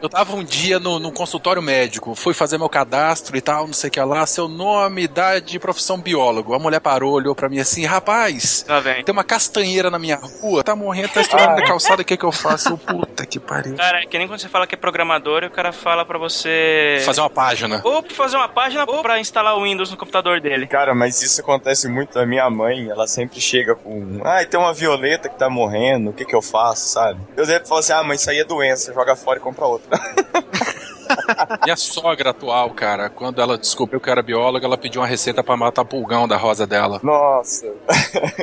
Eu tava um dia no, no consultório médico, fui fazer meu cadastro e tal, não sei o que lá, seu nome, idade, profissão biólogo. A mulher parou, olhou pra mim assim, rapaz, vem. tem uma castanheira na minha rua, tá morrendo, tá estourando na calçada, o que que eu faço? Eu, Puta que pariu. Cara, é que nem quando você fala que é programador e o cara fala pra você. Fazer uma página. Ou pra fazer uma página ou pra instalar o Windows no computador dele. Cara, mas isso acontece muito. A minha mãe, ela sempre chega com. Ai, tem uma violeta que tá morrendo, o que que eu faço, sabe? Eu sempre falo assim: ah, mãe, isso aí é doença, joga fora e compra outra. Minha sogra atual, cara, quando ela descobriu que eu era bióloga, ela pediu uma receita pra matar pulgão da rosa dela. Nossa.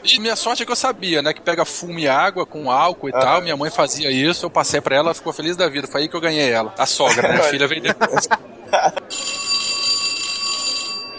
E minha sorte é que eu sabia, né? Que pega fumo e água com álcool e tal. Minha mãe fazia isso, eu passei pra ela, ela ficou feliz da vida. Foi aí que eu ganhei ela. A sogra, né? A filha depois.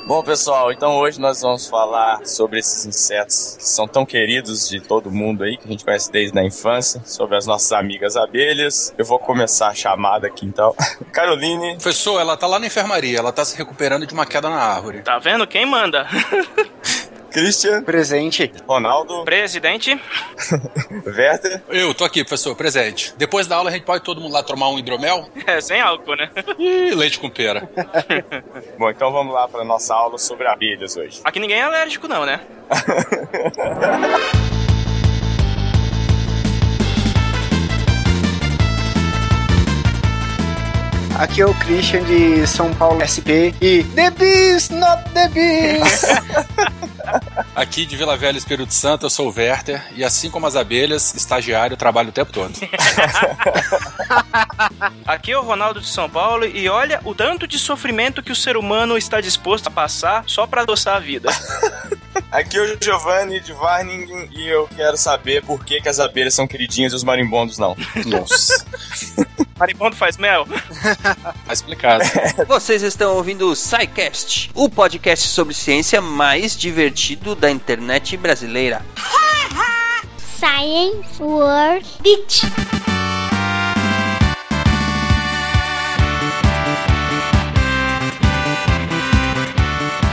Bom, pessoal, então hoje nós vamos falar sobre esses insetos que são tão queridos de todo mundo aí, que a gente conhece desde a infância, sobre as nossas amigas abelhas. Eu vou começar a chamada aqui então. Caroline, Professor, ela tá lá na enfermaria, ela tá se recuperando de uma queda na árvore. Tá vendo? Quem manda? Christian, Presente. Ronaldo, Presidente. Werther. Eu, tô aqui, professor, presente. Depois da aula a gente pode todo mundo lá tomar um hidromel É, sem álcool, né? e leite com pera. Bom, então vamos lá para nossa aula sobre abelhas hoje. Aqui ninguém é alérgico, não, né? Aqui é o Christian de São Paulo SP e The Beast, not the Beast! Aqui de Vila Velha, Espírito Santo, eu sou o Werther e assim como as abelhas, estagiário, trabalho o tempo todo. Aqui é o Ronaldo de São Paulo e olha o tanto de sofrimento que o ser humano está disposto a passar só pra adoçar a vida. Aqui é o Giovanni de Varningen e eu quero saber por que, que as abelhas são queridinhas e os marimbondos não. Nossa, Marimbondo faz mel? Tá explicado. Vocês estão ouvindo o SciCast, o podcast sobre ciência mais divertido da internet brasileira. Science World Beach.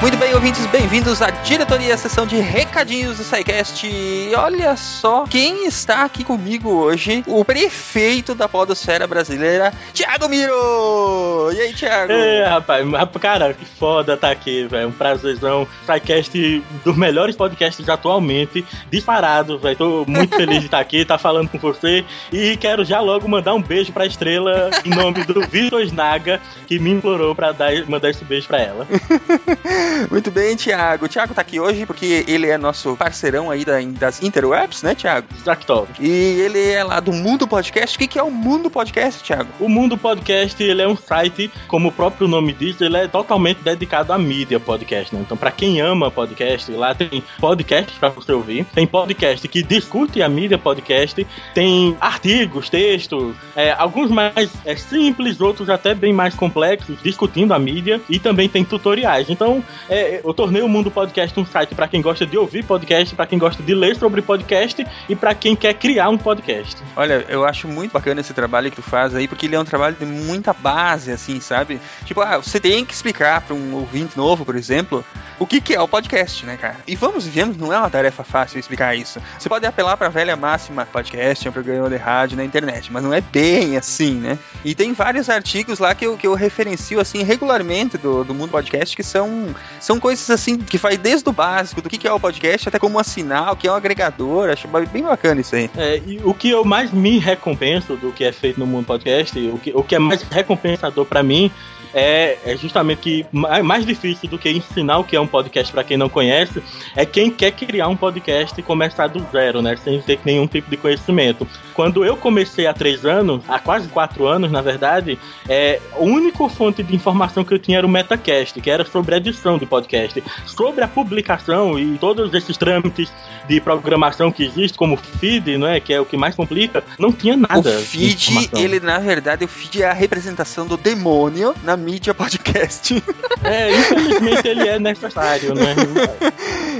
Muito bem, ouvintes, bem-vindos à diretoria, sessão de recadinhos do SciCast. E olha só quem está aqui comigo hoje, o prefeito da podosfera brasileira, Thiago Miro! E aí, Thiago? É, rapaz, cara, que foda tá aqui, velho. Um prazerzão. Sidecast dos melhores podcasts atualmente, disparado, velho. Tô muito feliz de estar aqui, tá falando com você. E quero já logo mandar um beijo pra estrela em nome do Vitor Snaga, que me implorou pra dar, mandar esse beijo pra ela. Muito bem, Thiago. O Thiago tá aqui hoje porque ele é nosso parceirão aí da- das interwebs, né, Thiago? Zactov. E ele é lá do Mundo Podcast. O que, que é o Mundo Podcast, Thiago? O Mundo Podcast, ele é um site, como o próprio nome diz, ele é totalmente dedicado à mídia podcast, né? Então, pra quem ama podcast, lá tem podcast pra você ouvir, tem podcast que discute a mídia podcast, tem artigos, textos, é, alguns mais é, simples, outros até bem mais complexos, discutindo a mídia, e também tem tutoriais. Então, é, eu tornei o Mundo Podcast um site pra quem gosta de ouvir podcast, pra quem gosta de ler sobre podcast e pra quem quer criar um podcast. Olha, eu acho muito bacana esse trabalho que tu faz aí, porque ele é um trabalho de muita base, assim, sabe? Tipo, ah, você tem que explicar pra um ouvinte novo, por exemplo, o que, que é o podcast, né, cara? E vamos vendo, não é uma tarefa fácil explicar isso. Você pode apelar pra velha máxima, podcast é um programa de rádio na internet, mas não é bem assim, né? E tem vários artigos lá que eu, que eu referencio, assim, regularmente do, do mundo podcast, que são, são coisas, assim, que faz desde o básico, do que, que é o podcast, até como assinar, o que é um agregador, acho bem bacana isso aí. É, e o que eu mais me recompenso do que é feito no mundo podcast, o que, o que é mais recompensador pra mim é, é justamente que ma- mais difícil do que ensinar o que é um podcast pra quem não conhece é quem quer criar um podcast e começar do zero, né? Sem ter nenhum tipo de conhecimento. Quando eu comecei há três anos, há quase quatro anos, na verdade, é, a única fonte de informação que eu tinha era o Metacast, que era sobre a edição de podcast. Sobre a publicação e todos esses trâmites de programação que existe, como feed, não é? Que é o que mais complica, não tinha nada. O feed, ele na verdade, o feed é a representação do demônio na mídia podcast. É, infelizmente ele é necessário, né?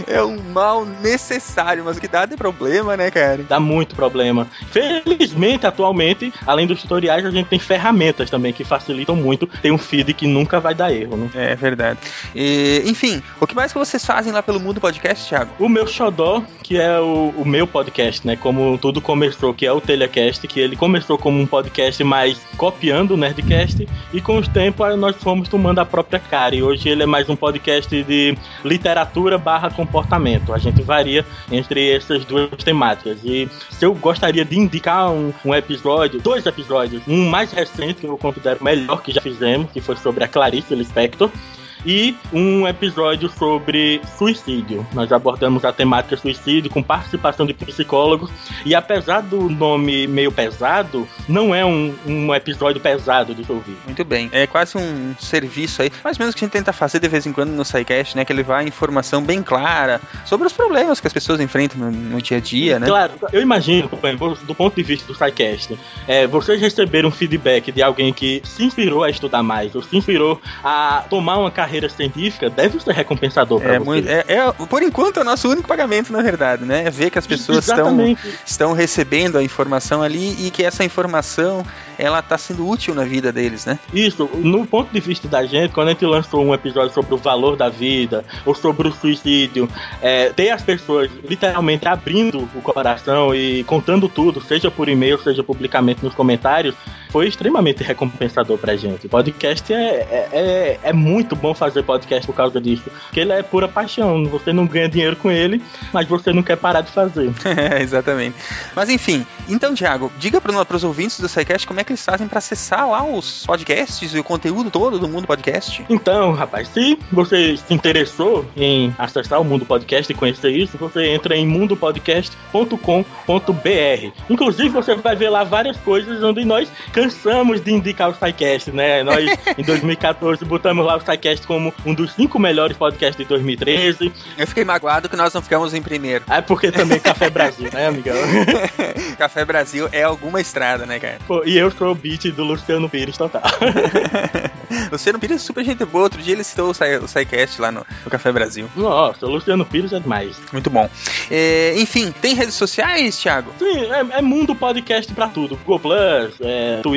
é um mal necessário, mas o que dá de problema, né, cara? Dá muito problema. Felizmente, atualmente, além dos tutoriais, a gente tem ferramentas também que facilitam muito. Tem um feed que nunca vai dar erro, né? É verdade. E, enfim, o que mais que vocês fazem lá pelo Mundo Podcast, Thiago? O meu xodó, que é o, o meu podcast, né? Como tudo começou, que é o Telecast, que ele começou como um podcast mais copiando o Nerdcast, e com os tempos nós fomos tomando a própria cara. E hoje ele é mais um podcast de literatura barra comportamento. A gente varia entre essas duas temáticas. E se eu gostaria de indicar um, um episódio, dois episódios, um mais recente que eu considero melhor que já fizemos, que foi sobre a Clarice Lispector e um episódio sobre suicídio. Nós abordamos a temática suicídio com participação de psicólogos e apesar do nome meio pesado, não é um, um episódio pesado de ouvir. Muito bem. É quase um serviço aí, mais ou menos que a gente tenta fazer de vez em quando no SciCast, né? Que ele vai informação bem clara sobre os problemas que as pessoas enfrentam no, no dia a dia, né? Claro, eu imagino, do ponto de vista do SciCast, é, vocês receberam um feedback de alguém que se inspirou a estudar mais, ou se inspirou a tomar uma carreira carreira científica deve ser recompensador para é, muito, é, é, Por enquanto, é o nosso único pagamento, na verdade, né? É ver que as pessoas estão, estão recebendo a informação ali e que essa informação ela tá sendo útil na vida deles, né? Isso, no ponto de vista da gente, quando a gente lançou um episódio sobre o valor da vida ou sobre o suicídio, é, ter as pessoas literalmente abrindo o coração e contando tudo, seja por e-mail, seja publicamente nos comentários, foi extremamente recompensador pra gente. Podcast é, é, é, é muito bom fazer podcast por causa disso, porque ele é pura paixão, você não ganha dinheiro com ele, mas você não quer parar de fazer. É, exatamente. Mas enfim, então, Thiago, diga para os ouvintes do SciCast como é que eles fazem para acessar lá os podcasts e o conteúdo todo do Mundo Podcast? Então, rapaz, se você se interessou em acessar o Mundo Podcast e conhecer isso, você entra em mundopodcast.com.br. Inclusive, você vai ver lá várias coisas onde nós cansamos de indicar o SciCast, né? Nós, em 2014, botamos lá o SciCast como um dos cinco melhores podcasts de 2013. Eu fiquei magoado que nós não ficamos em primeiro. É porque também Café Brasil, né, amigão? Café Brasil é alguma estrada, né, cara? Pô, e eu sou o beat do Luciano Pires total. Luciano Pires é super gente boa. Outro dia ele citou o SciCast lá no, no, Café Brasil. Nossa, o Luciano Pires é demais. Muito bom. É, enfim, tem redes sociais, Thiago? Sim, é, é mundo podcast pra tudo. Google Plus, é, Twitter,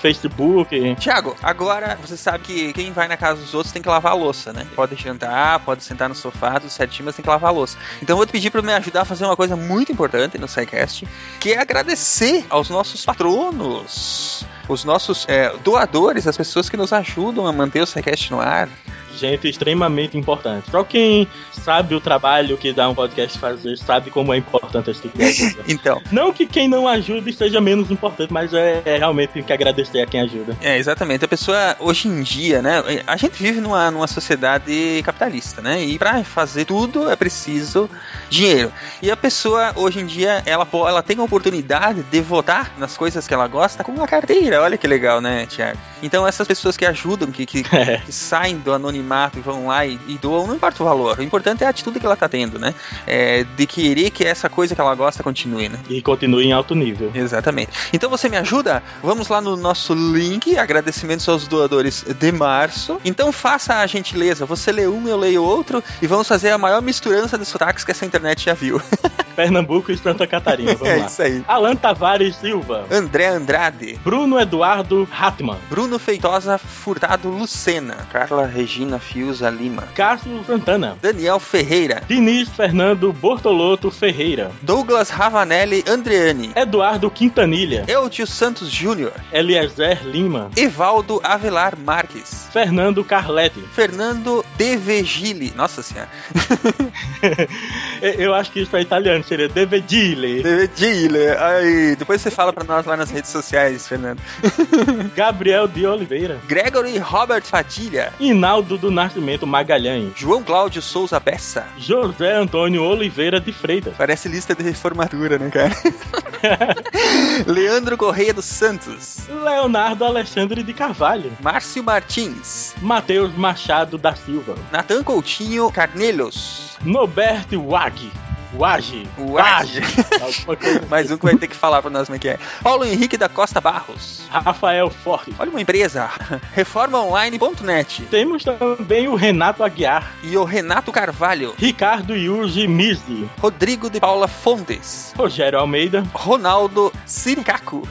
Facebook. Thiago, agora você sabe que quem vai na casa dos outros tem que lavar a louça, né? Pode jantar, pode sentar no sofá, tudo certinho, mas tem que lavar a louça. Então eu vou te pedir pra me ajudar a fazer uma coisa muito importante no SciCast, que é agradecer aos nossos patronos os nossos é, doadores, as pessoas que nos ajudam a manter o SciCast no ar gente extremamente importante. Só quem sabe o trabalho que dá um podcast fazer sabe como é importante esse tipo de coisa. então. Não que quem não ajude seja menos importante, mas é, é, realmente tem que agradecer a quem ajuda. É, exatamente. A pessoa, hoje em dia, né? A gente vive numa, numa sociedade capitalista, né? E para fazer tudo é preciso dinheiro. E a pessoa, hoje em dia, ela, ela tem a oportunidade de votar nas coisas que ela gosta com uma carteira. Olha que legal, né, Tiago? Então, essas pessoas que ajudam, que, que, é. que saem do anonimato anonimato e vão lá e, e, doam, não importa o valor. O importante é a atitude que ela tá tendo, né? É, de querer que essa coisa que ela gosta continue, né? E continue em alto nível. Exatamente. Então você me ajuda? Vamos lá no nosso link, agradecimentos aos doadores de março. Então faça a gentileza, você lê um, eu leio outro e vamos fazer a maior misturança de sotaques que essa internet já viu. Pernambuco e Santa Catarina, vamos é lá. isso aí. Alan Tavares Silva. André Andrade. Bruno Eduardo Hatman. Bruno Feitosa Furtado Lucena. Carla Regina Fiuza Lima. Cássio Santana. Daniel Ferreira. Diniz Fernando Bortoloto Ferreira. Douglas Ravanelli Andreani. Eduardo Quintanilha. Eudio Santos Júnior. Eliezer Lima. Evaldo Avelar Marques. Fernando Carletti. Fernando De Vegili. Nossa senhora. Eu acho que isso é italiano, seria De Vegile. De Vegile. Aí, depois você fala pra nós lá nas redes sociais, Fernando. Gabriel de Oliveira. Gregory Robert Fadilha. Inaldo do Nascimento Magalhães. João Cláudio Souza Bessa. José Antônio Oliveira de Freitas. Parece lista de reformatura, né, cara? Leandro Correia dos Santos. Leonardo Alexandre de Carvalho. Márcio Martins. Matheus Machado da Silva. Natan Coutinho Carnelhos. Noberto Wag. Wage. Alguma coisa. Mais um que vai ter que falar pra nós como é que é. Paulo Henrique da Costa Barros. Rafael Forte. Olha uma empresa. Reformaonline.net. Temos também o Renato Aguiar. E o Renato Carvalho. Ricardo Yuji Mizzi. Rodrigo de Paula Fontes. Rogério Almeida. Ronaldo Siricaco.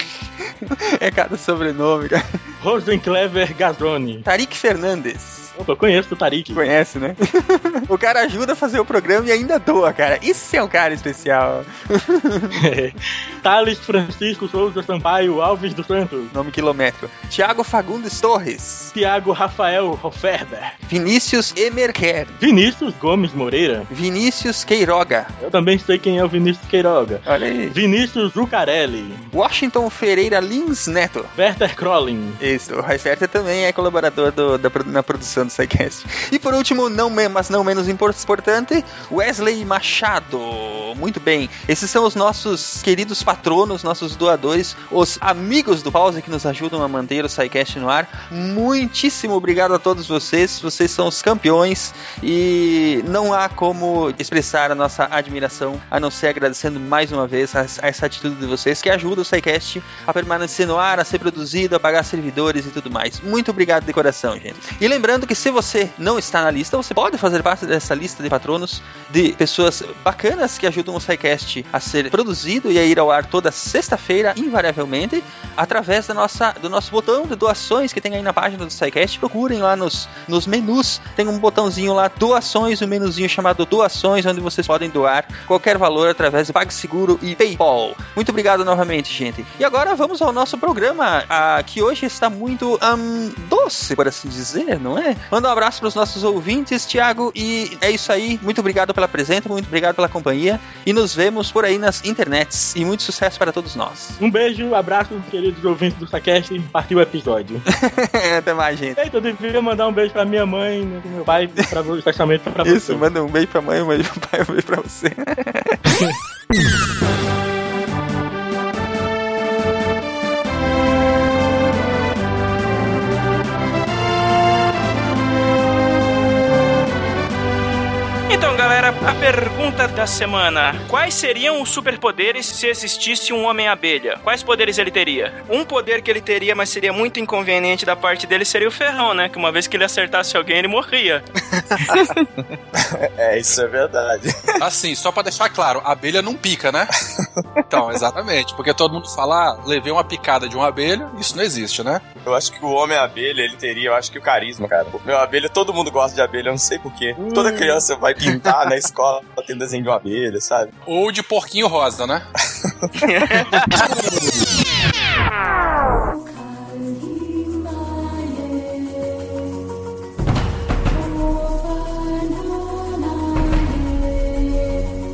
é cada sobrenome, cara. Rosenclever Gazzoni. Tarik Fernandes. Eu conheço o Tarik. Conhece, né? o cara ajuda a fazer o programa e ainda doa, cara. Isso é um cara especial. Thales Francisco Souza Sampaio Alves dos Santos. Nome quilométrico. Tiago Fagundes Torres. Tiago Rafael Roferber. Vinícius Emerquer. Vinícius Gomes Moreira. Vinícius Queiroga. Eu também sei quem é o Vinícius Queiroga. Olha aí. Vinícius Zucarelli. Washington Ferreira Lins Neto. Werther Krollin. Isso, o Raiferter também é colaborador do, da, na produção do SciCast. E por último, não, mas não menos importante, Wesley Machado. Muito bem, esses são os nossos queridos patronos, nossos doadores, os amigos do Pause que nos ajudam a manter o SciCast no ar. Muitíssimo obrigado a todos vocês, vocês são os campeões e não há como expressar a nossa admiração a não ser agradecendo mais uma vez a, a essa atitude de vocês que ajuda o SciCast a permanecer no ar, a ser produzido, a pagar servidores e tudo mais. Muito obrigado de coração, gente. E lembrando que se você não está na lista, você pode fazer parte dessa lista de patronos de pessoas bacanas que ajudam o SciCast a ser produzido e a ir ao ar toda sexta-feira, invariavelmente, através da nossa, do nosso botão de doações que tem aí na página do SciCast. Procurem lá nos, nos menus, tem um botãozinho lá, doações, um menuzinho chamado doações, onde vocês podem doar qualquer valor através de PagSeguro e PayPal. Muito obrigado novamente, gente. E agora vamos ao nosso programa, a, que hoje está muito um, doce, por assim dizer, não é? Manda um abraço para os nossos ouvintes, Thiago, e é isso aí. Muito obrigado pela presença, muito obrigado pela companhia e nos vemos por aí nas internets. E muito sucesso para todos nós. Um beijo, abraço, queridos ouvintes do Saquest. Partiu o episódio. Até mais, gente. Eita, eu devia mandar um beijo pra minha mãe, né, meu pai, pra, especialmente Isso, você. manda um beijo pra mãe, um beijo pro pai, um beijo pra você. a pergunta da semana: Quais seriam os superpoderes se existisse um Homem-Abelha? Quais poderes ele teria? Um poder que ele teria, mas seria muito inconveniente da parte dele, seria o ferrão, né? Que uma vez que ele acertasse alguém, ele morria. É, isso é verdade. Assim, só pra deixar claro, a abelha não pica, né? Então, exatamente. Porque todo mundo fala, ah, levei uma picada de uma abelha, isso não existe, né? Eu acho que o homem-abelha, ele teria, eu acho que o carisma, cara. O meu abelha, todo mundo gosta de abelha, eu não sei porquê. Toda criança vai pintar na escola tem desenho de uma abelha, sabe? Ou de porquinho rosa, né?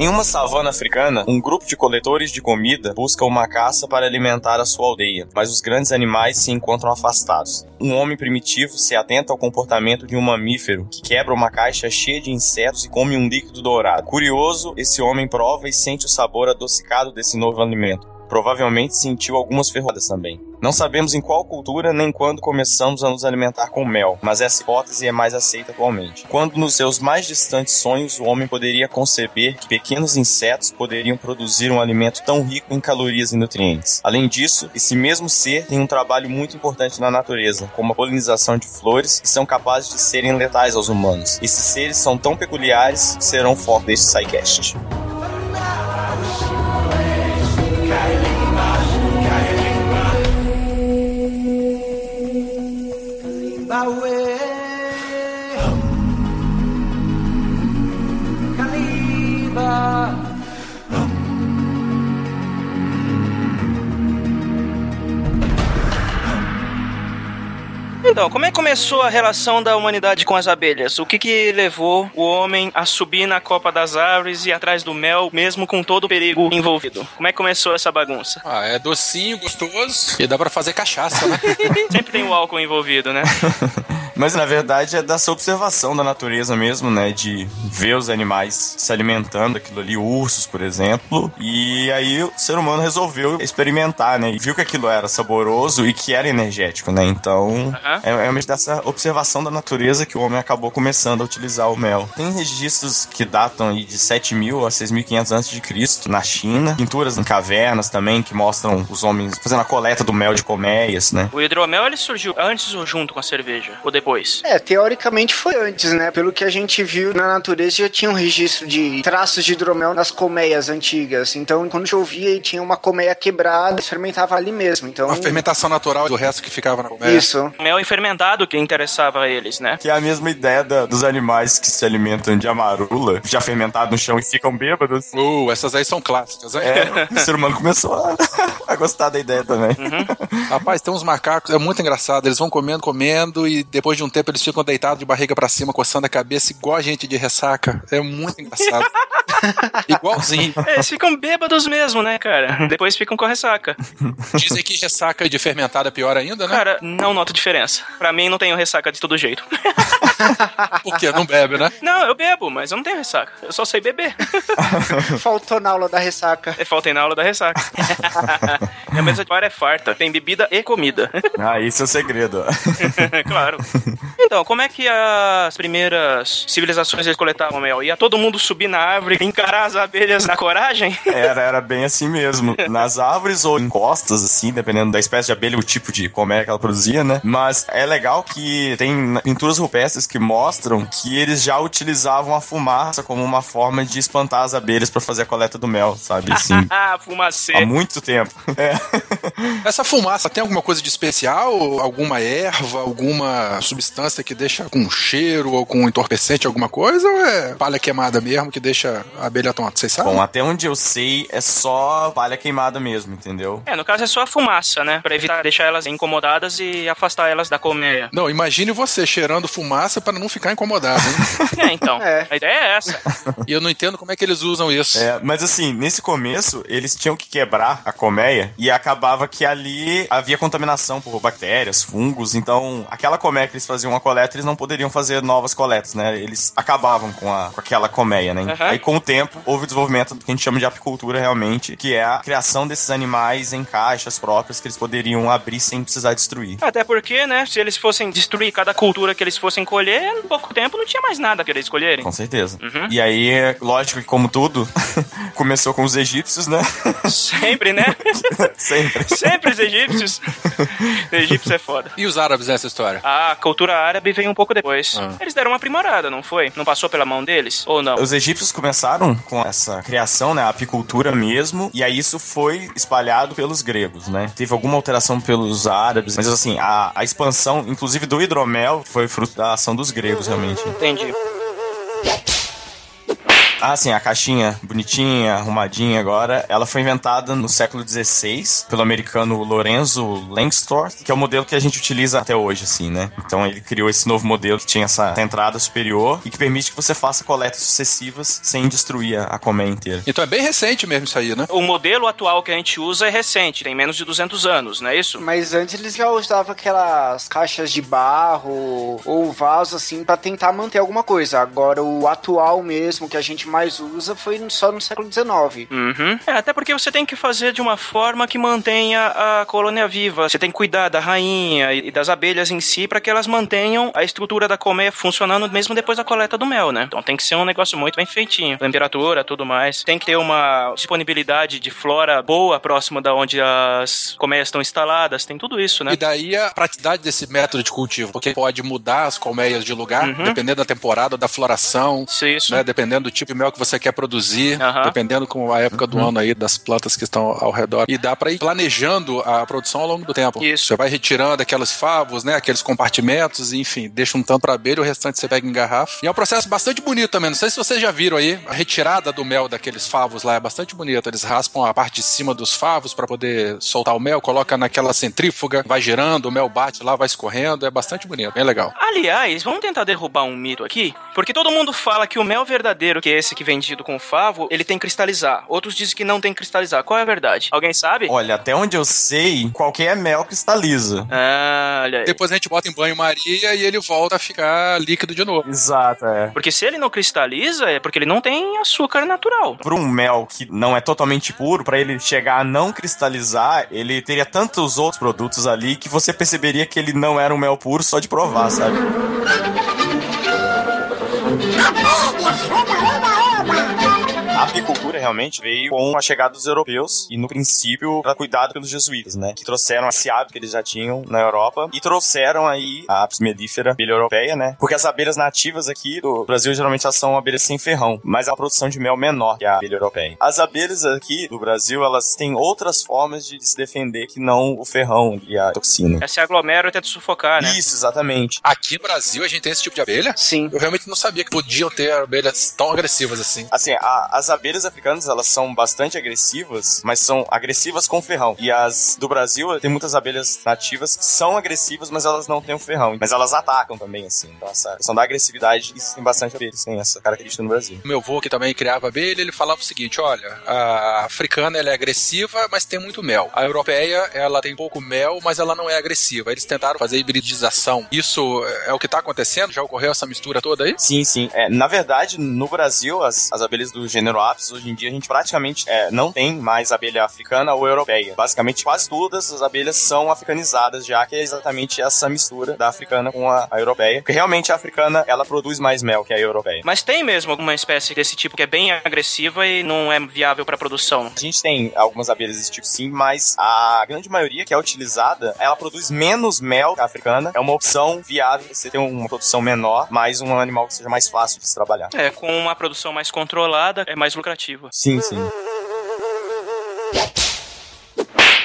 Em uma savana africana, um grupo de coletores de comida busca uma caça para alimentar a sua aldeia, mas os grandes animais se encontram afastados. Um homem primitivo se atenta ao comportamento de um mamífero que quebra uma caixa cheia de insetos e come um líquido dourado. Curioso, esse homem prova e sente o sabor adocicado desse novo alimento. Provavelmente sentiu algumas ferroadas também. Não sabemos em qual cultura nem quando começamos a nos alimentar com mel, mas essa hipótese é mais aceita atualmente. Quando nos seus mais distantes sonhos o homem poderia conceber que pequenos insetos poderiam produzir um alimento tão rico em calorias e nutrientes. Além disso, esse mesmo ser tem um trabalho muito importante na natureza, como a polinização de flores, que são capazes de serem letais aos humanos. Esses seres são tão peculiares que serão foco deste SciCast. Então, como é que começou a relação da humanidade com as abelhas? O que que levou o homem a subir na copa das árvores e atrás do mel, mesmo com todo o perigo envolvido? Como é que começou essa bagunça? Ah, é docinho, gostoso. E dá pra fazer cachaça, né? Sempre tem o álcool envolvido, né? Mas na verdade é dessa observação da natureza mesmo, né? De ver os animais se alimentando daquilo ali, ursos, por exemplo. E aí o ser humano resolveu experimentar, né? E viu que aquilo era saboroso e que era energético, né? Então é, é dessa observação da natureza que o homem acabou começando a utilizar o mel. Tem registros que datam aí de 7000 a 6500 a.C. na China, pinturas em cavernas também que mostram os homens fazendo a coleta do mel de colmeias, né? O hidromel ele surgiu antes ou junto com a cerveja? Ou depois? É, teoricamente foi antes, né? Pelo que a gente viu na natureza já tinha um registro de traços de hidromel nas colmeias antigas. Então, quando chovia e tinha uma colmeia quebrada, fermentava ali mesmo. Então, Uma fermentação natural do resto que ficava na colmeia. isso. Mel fermentado que interessava a eles, né? Que é a mesma ideia da- dos animais que se alimentam de amarula, já fermentado no chão e ficam bêbados. Uh, essas aí são clássicas, hein? É, o ser humano começou a, a gostar da ideia também. Rapaz, tem uns macacos, é muito engraçado. Eles vão comendo, comendo, e depois de um tempo eles ficam deitados de barriga pra cima, coçando a cabeça, igual a gente de ressaca. É muito engraçado. Igualzinho. Eles ficam bêbados mesmo, né, cara? Depois ficam com ressaca. Dizem que ressaca de fermentada é pior ainda, né? Cara, não noto diferença. Pra mim, não tenho ressaca de todo jeito. Porque não bebe, né? Não, eu bebo, mas eu não tenho ressaca. Eu só sei beber. Faltou na aula da ressaca. Eu faltei na aula da ressaca. Minha mesa de bar é farta. Tem bebida e comida. Ah, isso é o segredo. claro. Então, como é que as primeiras civilizações eles coletavam mel? Ia todo mundo subir na árvore, encarar as abelhas na coragem? Era, era bem assim mesmo. Nas árvores ou em costas, assim, dependendo da espécie de abelha, o tipo de colmeia que ela produzia, né? Mas é legal que tem pinturas rupestres que mostram que eles já utilizavam a fumaça como uma forma de espantar as abelhas pra fazer a coleta do mel, sabe? Assim, Ah, fumacê. há muito tempo. É. Essa fumaça tem alguma coisa de especial? Alguma erva, alguma substância que deixa com cheiro ou com entorpecente, alguma coisa? Ou é palha queimada mesmo que deixa abelha tonta? Vocês sabem? Bom, até onde eu sei, é só palha queimada mesmo, entendeu? É, no caso é só a fumaça, né? Pra evitar deixar elas incomodadas e afastar elas da colmeia. Não, imagine você cheirando fumaça para não ficar incomodado, hein? É, então. É. A ideia é essa. e eu não entendo como é que eles usam isso. É, mas assim, nesse começo, eles tinham que quebrar a colmeia e acabava que ali havia contaminação por bactérias, fungos, então aquela colmeia que eles faziam a coleta, eles não poderiam fazer novas coletas, né? Eles acabavam com, a, com aquela colmeia, né? Uhum. Aí com o tempo, houve o desenvolvimento do que a gente chama de apicultura realmente, que é a criação desses animais em caixas próprias que eles poderiam abrir sem precisar destruir. Até porque, né, se eles fossem destruir cada cultura que eles fossem colher, em pouco tempo não tinha mais nada que eles escolherem. Com certeza. Uhum. E aí, lógico que como tudo, começou com os egípcios, né? Sempre, né? Sempre. Sempre os egípcios. Os egípcios é foda. E os árabes nessa história? A cultura árabe veio um pouco depois. Ah. Eles deram uma aprimorada, não foi? Não passou pela mão deles? Ou não? Os egípcios começaram com essa criação, né, a apicultura mesmo, e aí isso foi espalhado pelos gregos, né? Teve alguma alteração pelos árabes, mas assim, a, a expansão, inclusive do hidromel, foi fruto da ação dos gregos, realmente. Entendi. Ah, sim, a caixinha bonitinha, arrumadinha agora, ela foi inventada no século XVI pelo americano Lorenzo Langsdorff, que é o modelo que a gente utiliza até hoje, assim, né? Então ele criou esse novo modelo que tinha essa entrada superior e que permite que você faça coletas sucessivas sem destruir a, colmeia inteira. Então é bem recente mesmo isso aí, né? O modelo atual que a gente usa é recente, tem menos de 200 anos, não é isso? Mas antes eles já usavam aquelas caixas de barro ou vasos assim pra tentar manter alguma coisa. Agora o atual mesmo que a gente mais usa foi só no século XIX. Uhum. É, até porque você tem que fazer de uma forma que mantenha a colônia viva. Você tem que cuidar da rainha e das abelhas em si para que elas mantenham a estrutura da colmeia funcionando mesmo depois da coleta do mel, né? Então tem que ser um negócio muito bem feitinho. Temperatura, tudo mais. Tem que ter uma disponibilidade de flora boa próximo da onde as colmeias estão instaladas. Tem tudo isso, né? E daí a praticidade desse método de cultivo, porque pode mudar as colmeias de lugar, Uhum. dependendo da temporada, da floração, Isso. né? Dependendo do tipo de mel que você quer produzir, Aham. dependendo com a época do ano aí das plantas que estão ao redor. E dá pra ir planejando a produção ao longo do tempo. Isso. Você vai retirando aqueles favos, né? Aqueles compartimentos, enfim, deixa um tanto pra abelha, o restante você pega em garrafa. E é um processo bastante bonito também. Não sei se vocês já viram aí, a retirada do mel daqueles favos lá é bastante bonita. Eles raspam a parte de cima dos favos pra poder soltar o mel, coloca naquela centrífuga, vai girando, o mel bate lá, vai escorrendo. É bastante bonito, bem legal. Aliás, vamos tentar derrubar um mito aqui, Porque todo mundo fala que o mel verdadeiro, que é esse que vendido com favo, ele tem que cristalizar. Outros dizem que não tem que cristalizar. Qual é a verdade? Alguém sabe? Olha, até onde eu sei, qualquer mel cristaliza. Ah, olha aí. Depois a gente bota em banho-maria e ele volta a ficar líquido de novo. Exato, é. Porque se ele não cristaliza, é porque ele não tem açúcar natural. Por um mel que não é totalmente puro, pra ele chegar a não cristalizar, ele teria tantos outros produtos ali que você perceberia que ele não era um mel puro só de provar, sabe? Apicultura realmente veio com a chegada dos europeus e, no princípio, era cuidado pelos jesuítas, né? Que trouxeram esse hábito que eles já tinham na Europa e trouxeram aí a apis mellifera, abelha europeia, né? Porque as abelhas nativas aqui do Brasil, geralmente, elas são abelhas sem ferrão, mas a produção de mel menor que a abelha europeia. As abelhas aqui do Brasil, elas têm outras formas de se defender que não o ferrão e a toxina. Se aglomera e tenta sufocar, né? Isso, exatamente. Aqui no Brasil a gente tem esse tipo de abelha? Sim. Eu realmente não sabia que podiam ter abelhas tão agressivas assim. Assim, a- as abelhas africanas, elas são bastante agressivas, mas são agressivas com ferrão. E as do Brasil, tem muitas abelhas nativas que são agressivas, mas elas não têm o ferrão. Mas elas atacam também, assim. Então, essa questão da agressividade, isso tem bastante abelhas, tem essa característica no Brasil. Meu avô, que também criava abelha, ele falava o seguinte: olha, a africana ela é agressiva, mas tem muito mel. A europeia, ela tem pouco mel, mas ela não é agressiva. Eles tentaram fazer hibridização. Isso é o que está acontecendo? Já ocorreu essa mistura toda aí? Sim, sim. É, na verdade, no Brasil, as, as abelhas do gênero Apis, hoje em dia, a gente praticamente é, não tem mais abelha africana ou europeia. Basicamente, quase todas as abelhas são africanizadas, já que é exatamente essa mistura da africana com a, a europeia. Porque realmente a africana, ela produz mais mel que a europeia. Mas tem mesmo alguma espécie desse tipo que é bem agressiva e não é viável pra produção. A gente tem algumas abelhas desse tipo sim, mas a grande maioria que é utilizada, ela produz menos mel que a africana. É uma opção viável você ter uma produção menor, mas um animal que seja mais fácil de se trabalhar. É, com uma produção mais controlada, é mais lucrativa. Sim, sim.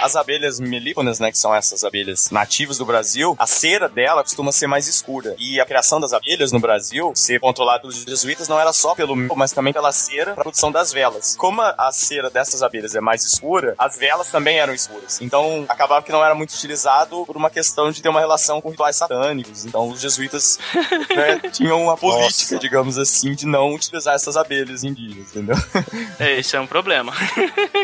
As abelhas melíponas, né, que são essas abelhas nativas do Brasil, a cera dela costuma ser mais escura. E a criação das abelhas no Brasil, ser controlada pelos jesuítas, não era só pelo mel, mas também pela cera para a produção das velas. Como a cera dessas abelhas é mais escura, as velas também eram escuras. Então, acabava que não era muito utilizado por uma questão de ter uma relação com rituais satânicos. Então, os jesuítas né, tinham uma política, digamos assim, de não utilizar essas abelhas indígenas, entendeu? É, isso é um problema.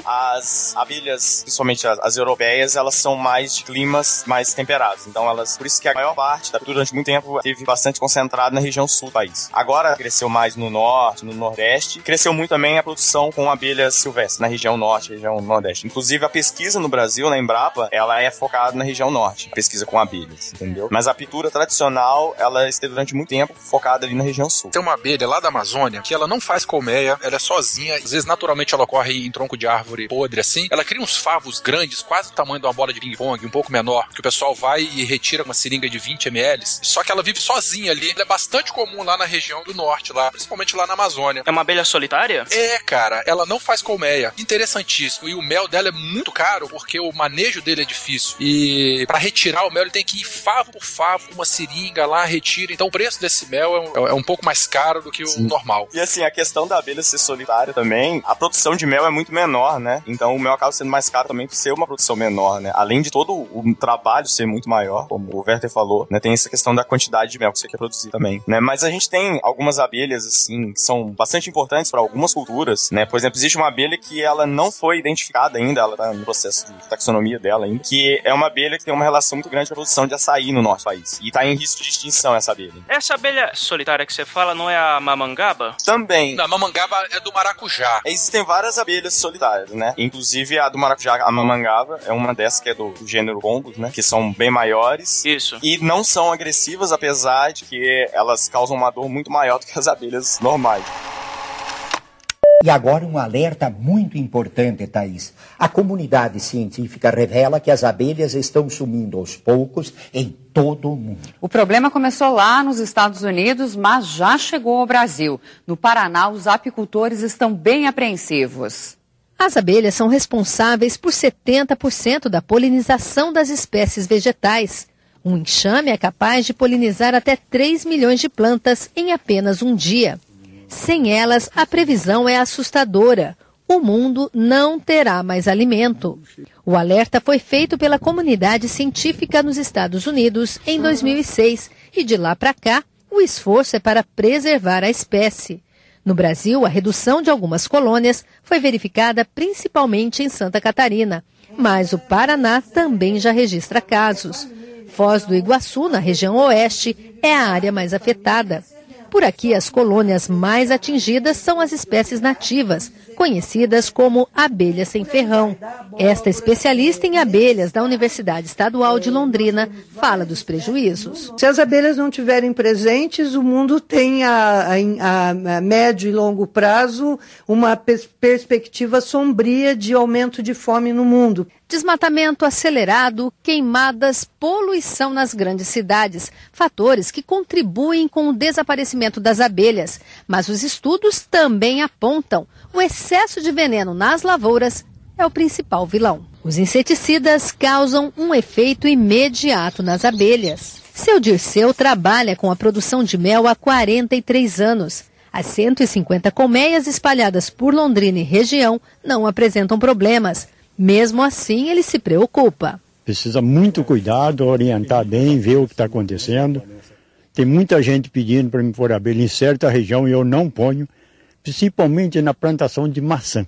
As abelhas, principalmente as, as europeias, elas são mais de climas mais temperados. Então elas, por isso que a maior parte da durante muito tempo esteve bastante concentrada na região sul do país. Agora cresceu mais no norte, no nordeste. Cresceu muito também a produção com abelhas silvestres na região norte, região nordeste. Inclusive a pesquisa no Brasil, na Embrapa, ela é focada na região norte, pesquisa com abelhas, entendeu? Mas a apicultura tradicional, ela esteve durante muito tempo focada ali na região sul. Tem uma abelha lá da Amazônia que ela não faz colmeia, ela é sozinha, às vezes naturalmente ela ocorre em tronco de árvore podre assim. Ela cria uns favos grandes, quase o tamanho de uma bola de ping-pong, um pouco menor, que o pessoal vai e retira com uma seringa de 20 ml. Só que ela vive sozinha ali. Ela é bastante comum lá na região do norte, lá, principalmente lá na Amazônia. É uma abelha solitária? É, cara, ela não faz colmeia. Interessantíssimo. E o mel dela é muito caro porque o manejo dele é difícil. E para retirar o mel, ele tem que ir favo por favo, com uma seringa lá, retira. Então o preço desse mel é um, é um pouco mais caro do que o Sim. normal. E assim, a questão da abelha ser solitária também, a produção de mel é muito menor, né? Então o mel acaba sendo mais caro também por ser uma produção menor, né? Além de todo o trabalho ser muito maior, como o Werther falou, né? Tem essa questão da quantidade de mel que você quer produzir também, né? Mas a gente tem algumas abelhas, assim, que são bastante importantes para algumas culturas, né? Por exemplo, existe uma abelha que ela não foi identificada ainda, ela tá no processo de taxonomia dela ainda, que é uma abelha que tem uma relação muito grande com a produção de açaí no nosso país. E tá em risco de extinção essa abelha. Essa abelha solitária que você fala não é a mamangaba? Também, Na mamangaba é do maracujá. Existem várias abelhas solitárias, né? Inclusive a do maracujá, a é uma dessas que é do gênero pombos, né? Que são bem maiores. Isso. E não são agressivas, apesar de que elas causam uma dor muito maior do que as abelhas normais. E agora um alerta muito importante, Thaís. A comunidade científica revela que as abelhas estão sumindo aos poucos em todo o mundo. O problema começou lá nos Estados Unidos, mas já chegou ao Brasil. No Paraná, os apicultores estão bem apreensivos. As abelhas são responsáveis por 70% da polinização das espécies vegetais. Um enxame é capaz de polinizar até 3 milhões de plantas em apenas um dia. Sem elas, a previsão é assustadora. O mundo não terá mais alimento. O alerta foi feito pela comunidade científica nos Estados Unidos em 2006 e de lá para cá, o esforço é para preservar a espécie. No Brasil, a redução de algumas colônias foi verificada principalmente em Santa Catarina, mas o Paraná também já registra casos. Foz do Iguaçu, na região oeste, é a área mais afetada. Por aqui, as colônias mais atingidas são as espécies nativas, conhecidas como abelha sem ferrão. Esta especialista em abelhas da Universidade Estadual de Londrina fala dos prejuízos. Se as abelhas não tiverem presentes, o mundo tem a, a, a médio e longo prazo uma pers perspectiva sombria de aumento de fome no mundo. Desmatamento acelerado, queimadas, poluição nas grandes cidades, fatores que contribuem com o desaparecimento das abelhas. Mas os estudos também apontam o excesso de veneno nas lavouras é o principal vilão. Os inseticidas causam um efeito imediato nas abelhas. Seu Dirceu trabalha com a produção de mel há 43 anos. As 150 colmeias espalhadas por Londrina e região não apresentam problemas. Mesmo assim, ele se preocupa. Precisa muito cuidado, orientar bem, ver o que está acontecendo. Tem muita gente pedindo para me pôr abelha em certa região e eu não ponho, principalmente na plantação de maçã.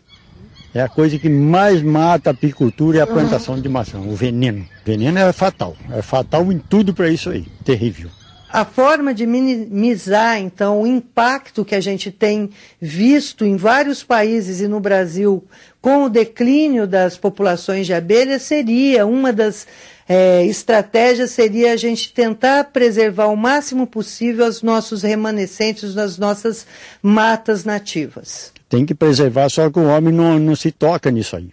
É a coisa que mais mata a apicultura é a plantação de maçã, o veneno. O veneno é fatal, é fatal em tudo para isso aí, terrível. A forma de minimizar, então, o impacto que a gente tem visto em vários países e no Brasil com o declínio das populações de abelhas seria uma das é, estratégias seria a gente tentar preservar o máximo possível os nossos remanescentes das nossas matas nativas. Tem que preservar, só que o homem não, não se toca nisso aí.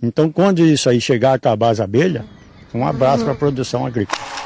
Então, quando isso aí chegar a acabar as abelhas, um abraço para a produção agrícola.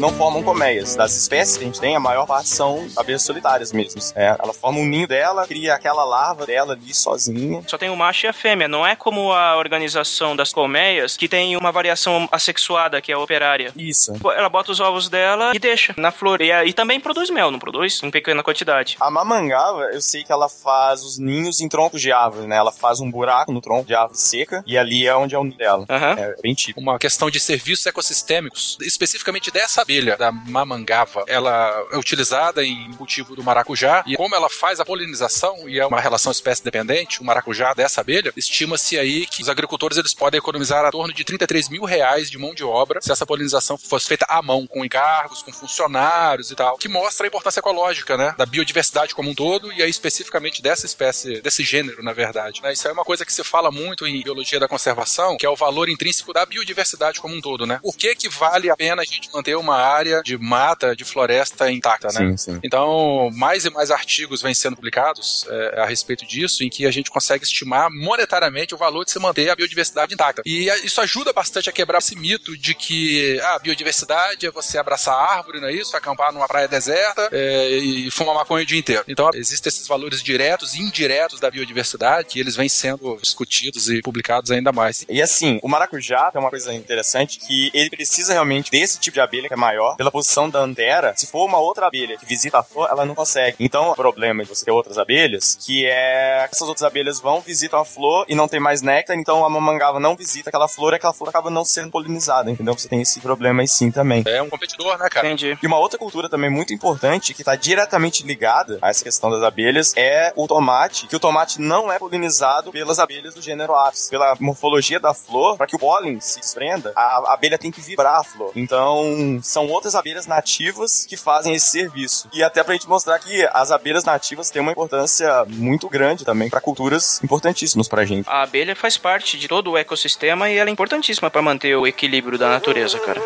Não formam colmeias. Das espécies que a gente tem, a maior parte são abelhas solitárias mesmo. É, ela forma um ninho dela, cria aquela larva dela ali sozinha. Só tem o macho e a fêmea. Não é como a organização das colmeias, que tem uma variação assexuada, que é a operária. Isso. Ela bota os ovos dela e deixa na flor. E, e também produz mel, não produz? Em pequena quantidade. A mamangava, eu sei que ela faz os ninhos em troncos de árvore, né? Ela faz um buraco no tronco de árvore seca e ali é onde é o ninho dela. Uhum. É bem típico. Uma questão de serviços ecossistêmicos, especificamente dessa abelha, da mamangava, ela é utilizada em cultivo do maracujá e como ela faz a polinização e é uma relação espécie dependente, o maracujá dessa abelha, estima-se aí que os agricultores eles podem economizar a torno de 33 mil reais de mão de obra se essa polinização fosse feita à mão, com encargos, com funcionários e tal, que mostra a importância ecológica, né, da biodiversidade como um todo e aí especificamente dessa espécie, desse gênero, na verdade. Né? Isso é uma coisa que se fala muito em biologia da conservação, que é o valor intrínseco da biodiversidade como um todo, né? Por que que vale a pena a gente manter uma área de mata, de floresta intacta, né? Sim, sim. Então, mais e mais artigos vêm sendo publicados é, a respeito disso, em que a gente consegue estimar monetariamente o valor de se manter a biodiversidade intacta. E isso ajuda bastante a quebrar esse mito de que a biodiversidade é você abraçar árvore, não é isso? Acampar numa praia deserta é, e fumar maconha o dia inteiro. Então, existem esses valores diretos e indiretos da biodiversidade e eles vêm sendo discutidos e publicados ainda mais. E assim, o maracujá é uma coisa interessante que ele precisa realmente desse tipo de abelha que é maior, pela posição da antera. Se for uma outra abelha que visita a flor, ela não consegue. Então, o problema de você ter outras abelhas, que é essas outras abelhas vão, visitam a flor e não tem mais néctar, então a mamangava não visita aquela flor e aquela flor acaba não sendo polinizada, entendeu? Você tem esse problema aí sim também. É um competidor, né, cara? Entendi. E uma outra cultura também muito importante, que está diretamente ligada a essa questão das abelhas, é o tomate, que o tomate não é polinizado pelas abelhas do gênero Apis. Pela morfologia da flor, para que o pólen se desprenda, a abelha tem que vibrar a flor. Então, são outras abelhas nativas que fazem esse serviço. E até pra gente mostrar que as abelhas nativas têm uma importância muito grande também para culturas importantíssimas pra gente. A abelha faz parte de todo o ecossistema e ela é importantíssima para manter o equilíbrio da natureza, cara.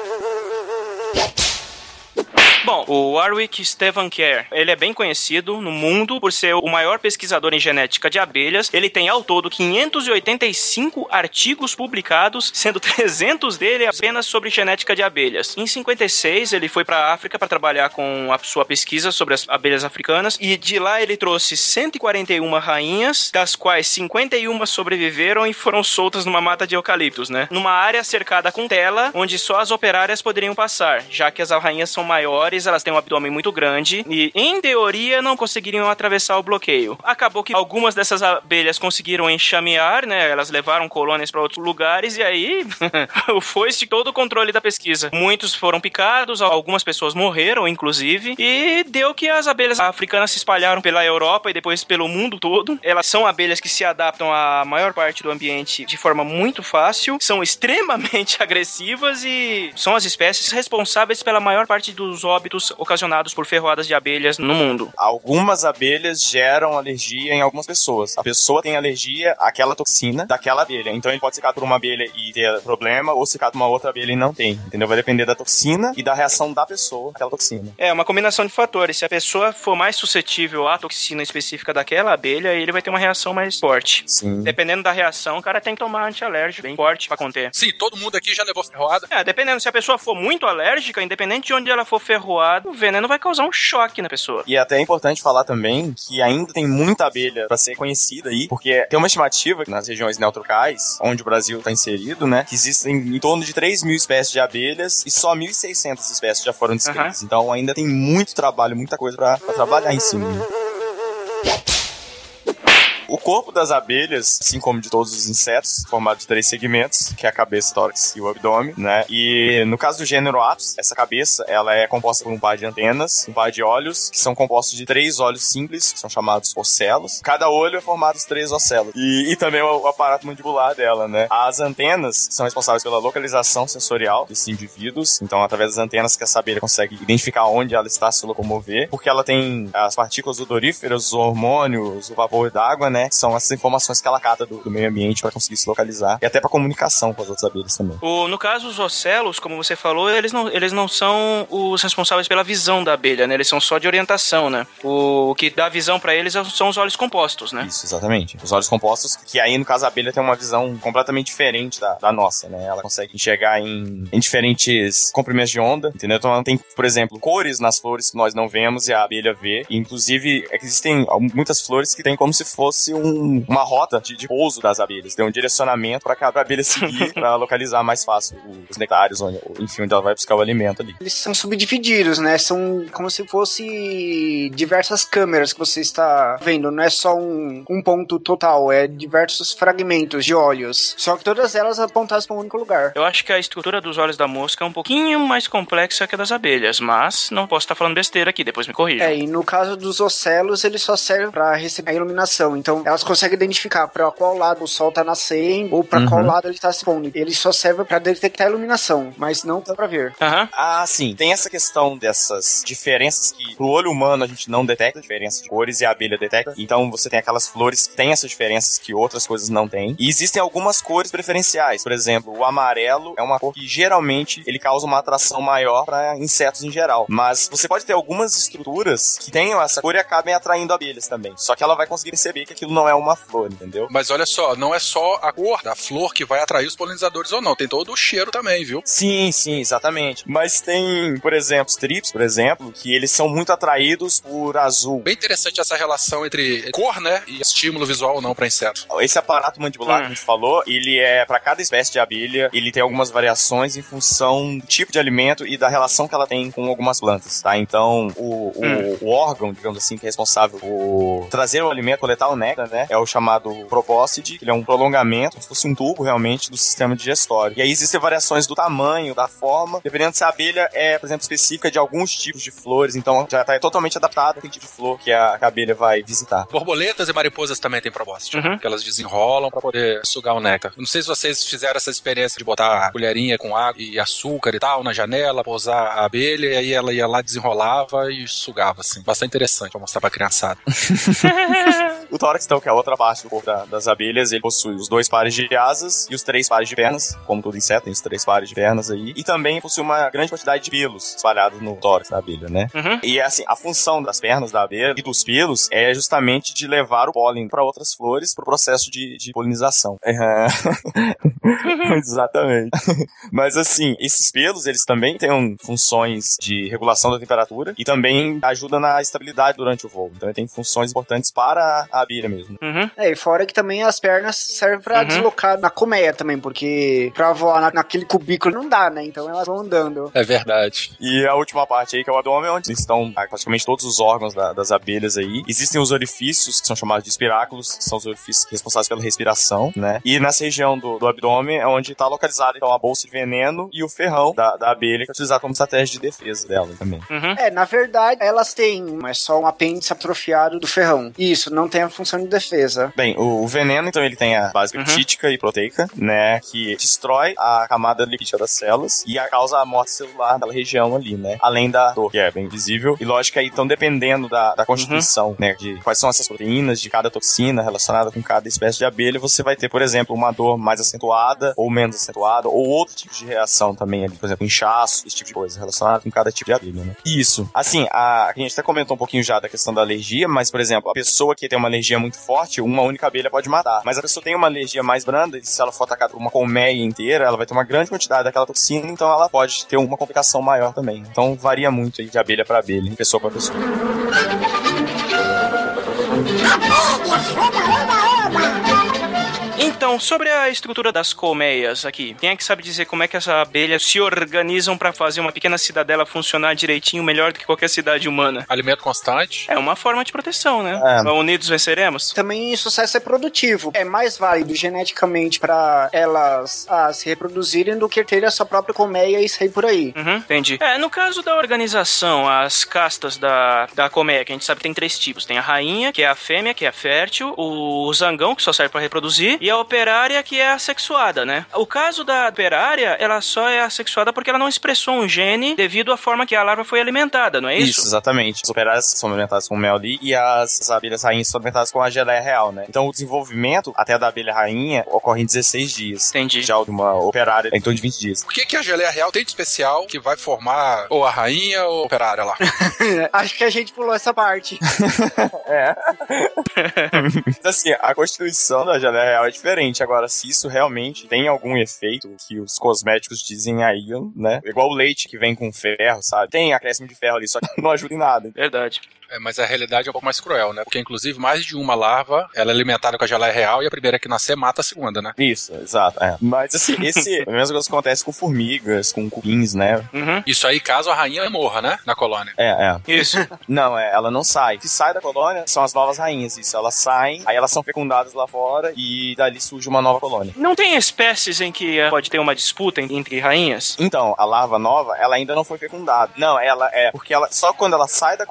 Bom, o Warwick Stevancare, ele é bem conhecido no mundo por ser o maior pesquisador em genética de abelhas. Ele tem ao todo 585 artigos publicados, sendo 300 dele apenas sobre genética de abelhas. Em 56, ele foi para a África para trabalhar com a sua pesquisa sobre as abelhas africanas e de lá ele trouxe 141 rainhas, das quais 51 sobreviveram e foram soltas numa mata de eucaliptos, né? Numa área cercada com tela, onde só as operárias poderiam passar, já que as rainhas são maiores, elas têm um abdômen muito grande e, em teoria, não conseguiriam atravessar o bloqueio. Acabou que algumas dessas abelhas conseguiram enxamear, né? Elas levaram colônias para outros lugares e aí foi-se todo o controle da pesquisa. Muitos foram picados, algumas pessoas morreram, inclusive, e deu que as abelhas africanas se espalharam pela Europa e depois pelo mundo todo. Elas são abelhas que se adaptam à maior parte do ambiente de forma muito fácil, são extremamente agressivas e são as espécies responsáveis pela maior parte dos óbitos ocasionados por ferroadas de abelhas no mundo. Algumas abelhas geram alergia em algumas pessoas. A pessoa tem alergia àquela toxina daquela abelha. Então ele pode ser por uma abelha e ter problema, ou se por uma outra abelha e não tem. Entendeu? Vai depender da toxina e da reação da pessoa àquela toxina. É, uma combinação de fatores. Se a pessoa for mais suscetível à toxina específica daquela abelha, ele vai ter uma reação mais forte. Sim. Dependendo da reação, o cara tem que tomar antialérgico bem forte pra conter. Sim, todo mundo aqui já levou ferroada. É, dependendo. Se a pessoa for muito alérgica, independente de onde ela for ferroada, o veneno vai causar um choque na pessoa. E é até importante falar também que ainda tem muita abelha para ser conhecida aí, porque tem uma estimativa nas regiões neotropicais, onde o Brasil está inserido, né, que existem em torno de 3 mil espécies de abelhas e só 1.600 espécies já foram descritas. Uhum. Então ainda tem muito trabalho, muita coisa para trabalhar em cima. Né? O corpo das abelhas, assim como de todos os insetos, formado de três segmentos, que é a cabeça, tórax e o abdômen, né? E no caso do gênero Apis, essa cabeça, ela é composta por um par de antenas, um par de olhos, que são compostos de três olhos simples, que são chamados ocelos. Cada olho é formado de três ocelos. E, e também o, o, aparato mandibular dela, né? As antenas são responsáveis pela localização sensorial desses indivíduos. Então, através das antenas que essa abelha consegue identificar onde ela está se locomover, porque ela tem as partículas odoríferas, os hormônios, o vapor d'água, né? São essas informações que ela cata do, do meio ambiente para conseguir se localizar e até para comunicação com as outras abelhas também. O, no caso, os ocelos, como você falou, eles não, eles não são os responsáveis pela visão da abelha, né? Eles são só de orientação, né? O, o que dá visão para eles são os olhos compostos, né? Isso, exatamente. Os olhos compostos, que aí, no caso, a abelha tem uma visão completamente diferente da, da nossa, né? Ela consegue enxergar em, em diferentes comprimentos de onda, entendeu? Então ela tem, por exemplo, cores nas flores que nós não vemos e a abelha vê. E, inclusive, existem muitas flores que tem como se fosse um, uma rota de, de, pouso das abelhas, tem um direcionamento para cada abelha seguir para localizar mais fácil os nectários, onde, enfim, onde ela vai buscar o alimento ali. Eles são subdivididos, né? São como se fosse diversas câmeras que você está vendo, não é só um, um ponto total, é diversos fragmentos de olhos, só que todas elas apontadas para um único lugar. Eu acho que a estrutura dos olhos da mosca é um pouquinho mais complexa que a das abelhas, mas não posso estar falando besteira aqui, depois me corrija. É, e no caso dos ocelos, eles só servem para receber a iluminação, então elas conseguem identificar para qual lado o sol tá nascendo ou para uhum. qual lado ele tá se pondo. Ele só serve para detectar a iluminação, mas não dá para ver. Uhum. Ah, sim. Tem essa questão dessas diferenças que pro olho humano a gente não detecta diferença de cores e a abelha detecta. Então você tem aquelas flores que têm essas diferenças que outras coisas não têm. E existem algumas cores preferenciais. Por exemplo, o amarelo é uma cor que geralmente ele causa uma atração maior para insetos em geral. Mas você pode ter algumas estruturas que tenham essa cor e acabem atraindo abelhas também. Só que ela vai conseguir perceber que aquilo não é uma flor, entendeu? Mas olha só, não é só a cor da flor que vai atrair os polinizadores ou não, tem todo o cheiro também, viu? Sim, sim, exatamente. Mas tem, por exemplo, os trips, por exemplo, que eles são muito atraídos por azul. Bem interessante essa relação entre cor, né, e estímulo visual ou não para inseto. Esse aparato mandibular hum. que a gente falou, ele é para cada espécie de abelha, ele tem algumas variações em função do tipo de alimento e da relação que ela tem com algumas plantas, tá? Então, o, hum. o, o órgão, digamos assim, que é responsável por trazer o alimento, coletar o néctar, né, é o chamado probóscide, que ele é um prolongamento, como se fosse um tubo realmente do sistema digestório. E aí existem variações do tamanho, da forma, dependendo se a abelha é, por exemplo, específica de alguns tipos de flores, então já está totalmente adaptado ao tipo de flor que a, que a, abelha vai visitar. Borboletas e mariposas também têm probóscide, uhum. que elas desenrolam para poder sugar o néctar. Não sei se vocês fizeram essa experiência de botar a colherinha com água e açúcar e tal na janela, pousar a abelha e aí ela ia lá, desenrolava e sugava, assim. Bastante interessante pra mostrar pra criançada. o tórax, então, que é a outra parte do corpo da- das abelhas, ele possui os dois pares de asas e os três pares de pernas, como todo inseto tem os três pares de pernas aí. E também possui uma grande quantidade de pelos espalhados no tórax da abelha, né? Uhum. E assim, a função das pernas da abelha e dos pelos é justamente de levar o pólen para outras flores pro processo de, de polinização. É. Exatamente. Mas assim, esses pelos, eles também têm funções de regulação da temperatura e também ajudam na estabilidade durante o voo. Então ele tem funções importantes para a abelha mesmo. Uhum. É, e fora que também as pernas servem pra Uhum. deslocar na colmeia também, porque pra voar na- naquele cubículo não dá, né? Então elas vão andando. É verdade. E a última parte aí, que é o abdômen, onde estão ah, praticamente todos os órgãos da- das abelhas aí. Existem os orifícios, que são chamados de espiráculos, que são os orifícios responsáveis pela respiração, né? E nessa região do, do abdômen é onde está localizada então, a bolsa de veneno e o ferrão da, da abelha, que é utilizado como estratégia de defesa dela também. Uhum. É, na verdade, elas têm, mas só um apêndice atrofiado do ferrão. Isso, não tem a função de defesa. Bem, o, o veneno, então, ele tem a base peptídica e proteica, né? Que destrói a camada lipídica das células e a causa a morte celular daquela região ali, né? Além da dor, que é bem visível. E lógico aí, então, dependendo da, da constituição, né? De quais são essas proteínas de cada toxina relacionada com cada espécie de abelha, você vai ter, por exemplo, uma dor mais acentuada ou menos acentuada, ou outro tipo de reação também ali, por exemplo, inchaço, esse tipo de coisa relacionada com cada tipo de abelha, né? Isso. Assim, a, a gente até comentou um pouquinho já da questão da alergia, mas, por exemplo, a pessoa que tem uma alergia muito forte, uma única abelha pode matar. Mas a pessoa tem uma alergia mais branda, e se ela for atacada por uma colmeia inteira, ela vai ter uma grande quantidade daquela toxina, então ela pode ter uma complicação maior também. Então varia muito de abelha para abelha, de pessoa para pessoa. Então, sobre a estrutura das colmeias aqui, quem é que sabe dizer como é que as abelhas se organizam pra fazer uma pequena cidadela funcionar direitinho, melhor do que qualquer cidade humana? Alimento constante. É uma forma de proteção, né? É. Unidos venceremos? Também sucesso é produtivo. É mais válido geneticamente pra elas ah, se reproduzirem do que ter a sua própria colmeia e sair por aí. Uhum, entendi. É, no caso da organização, as castas da, da colmeia, que a gente sabe que tem três tipos. Tem a rainha, que é a fêmea, que é fértil, o zangão, que só serve pra reproduzir, e a operária, que é assexuada, né? O caso da operária, ela só é assexuada porque ela não expressou um gene devido à forma que a larva foi alimentada, não é isso? exatamente. As operárias são alimentadas com mel ali e as, as abelhas rainhas são alimentadas com a geleia real, né? Então o desenvolvimento até da abelha rainha ocorre em 16 dias. Entendi. Já de uma operária em torno de 20 dias. O que, que a geleia real tem de especial que vai formar ou a rainha ou a operária lá? Acho que a gente pulou essa parte. É. Então, assim, a constituição da geleia real é diferente. Agora, se isso realmente tem algum efeito que os cosméticos dizem aí, né? Igual o leite que vem com ferro, sabe? Tem acréscimo de ferro ali, só que não ajuda em nada. Verdade. É, mas a realidade é um pouco mais cruel, né? Porque, inclusive, mais de uma larva, ela é alimentada com a geleia real e a primeira que nascer mata a segunda, né? Isso, exato. É. Mas, assim, esse... a mesma coisa que acontece com formigas, com cupins, né? Isso aí caso a rainha morra, né? Na colônia. É, é. Isso. Não, é, ela não sai. Se sai da colônia, são as novas rainhas. Isso, elas saem, aí elas são fecundadas lá fora e dali surge uma nova colônia. Não tem espécies em que eh, pode ter uma disputa en- entre rainhas? Então, a larva nova, ela ainda não foi fecundada. Não, ela é porque ela só quando ela sai da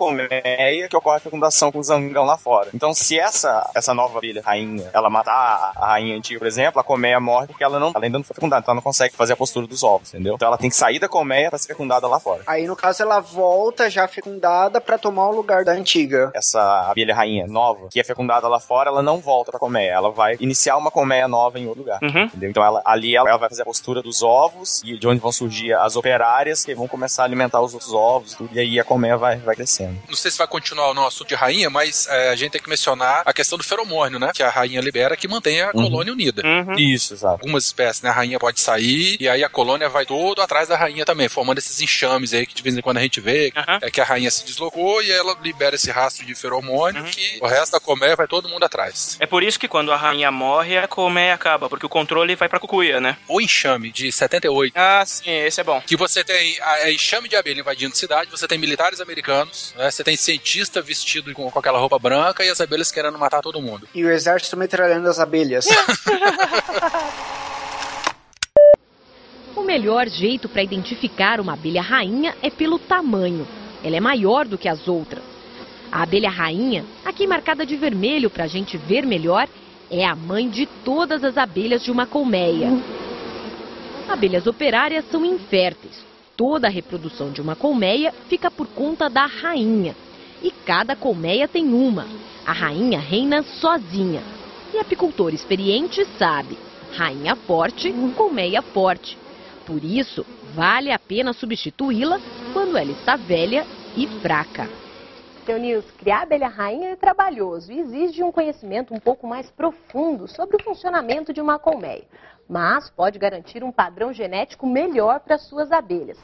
colmeia que ocorre a fecundação com o zangão lá fora. Então, se essa essa nova abelha rainha, ela matar a, rainha antiga, por exemplo, a colmeia morre porque ela não, ela ainda não foi fecundada, então ela não consegue fazer a postura dos ovos, entendeu? Então, ela tem que sair da colmeia para ser fecundada lá fora. Aí, no caso, ela volta já fecundada pra tomar o lugar da antiga. Essa abelha rainha nova, que é fecundada lá fora, ela não volta pra colmeia, ela vai iniciar uma colmeia nova em outro lugar. Uhum. Entendeu? Então ela, ali ela, ela vai fazer a postura dos ovos e de onde vão surgir as operárias que vão começar a alimentar os outros ovos tudo, e aí a colmeia vai, vai crescendo. Não sei se vai continuar o nosso assunto de rainha, mas é, a gente tem que mencionar a questão do feromônio, né? Que a rainha libera que mantém a Uhum. colônia unida. Isso, exato. Algumas espécies, né? A rainha pode sair e aí a colônia vai todo atrás da rainha também, formando esses enxames aí que de vez em quando a gente vê. É que a rainha se deslocou e ela libera esse rastro de feromônio que o resto da colmeia vai todo mundo atrás. É por isso que quando a rainha morre, a colmeia acaba, porque o controle vai pra cucuia, né? O enxame de 78. Ah, sim, esse é bom. Que você tem a, a enxame de abelha invadindo cidade, você tem militares americanos, né? Você tem cientista vestido com, com aquela roupa branca e as abelhas querendo matar todo mundo. E o exército metralhando as abelhas. O melhor jeito para identificar uma abelha rainha é pelo tamanho. Ela é maior do que as outras. A abelha rainha, aqui marcada de vermelho para a gente ver melhor, é a mãe de todas as abelhas de uma colmeia. Abelhas operárias são inférteis. Toda a reprodução de uma colmeia fica por conta da rainha. E cada colmeia tem uma. A rainha reina sozinha. E apicultor experiente sabe: rainha forte, colmeia forte. Por isso, vale a pena substituí-la quando ela está velha e fraca. Seu Nils, criar abelha rainha é trabalhoso e exige um conhecimento um pouco mais profundo sobre o funcionamento de uma colmeia, mas pode garantir um padrão genético melhor para suas abelhas.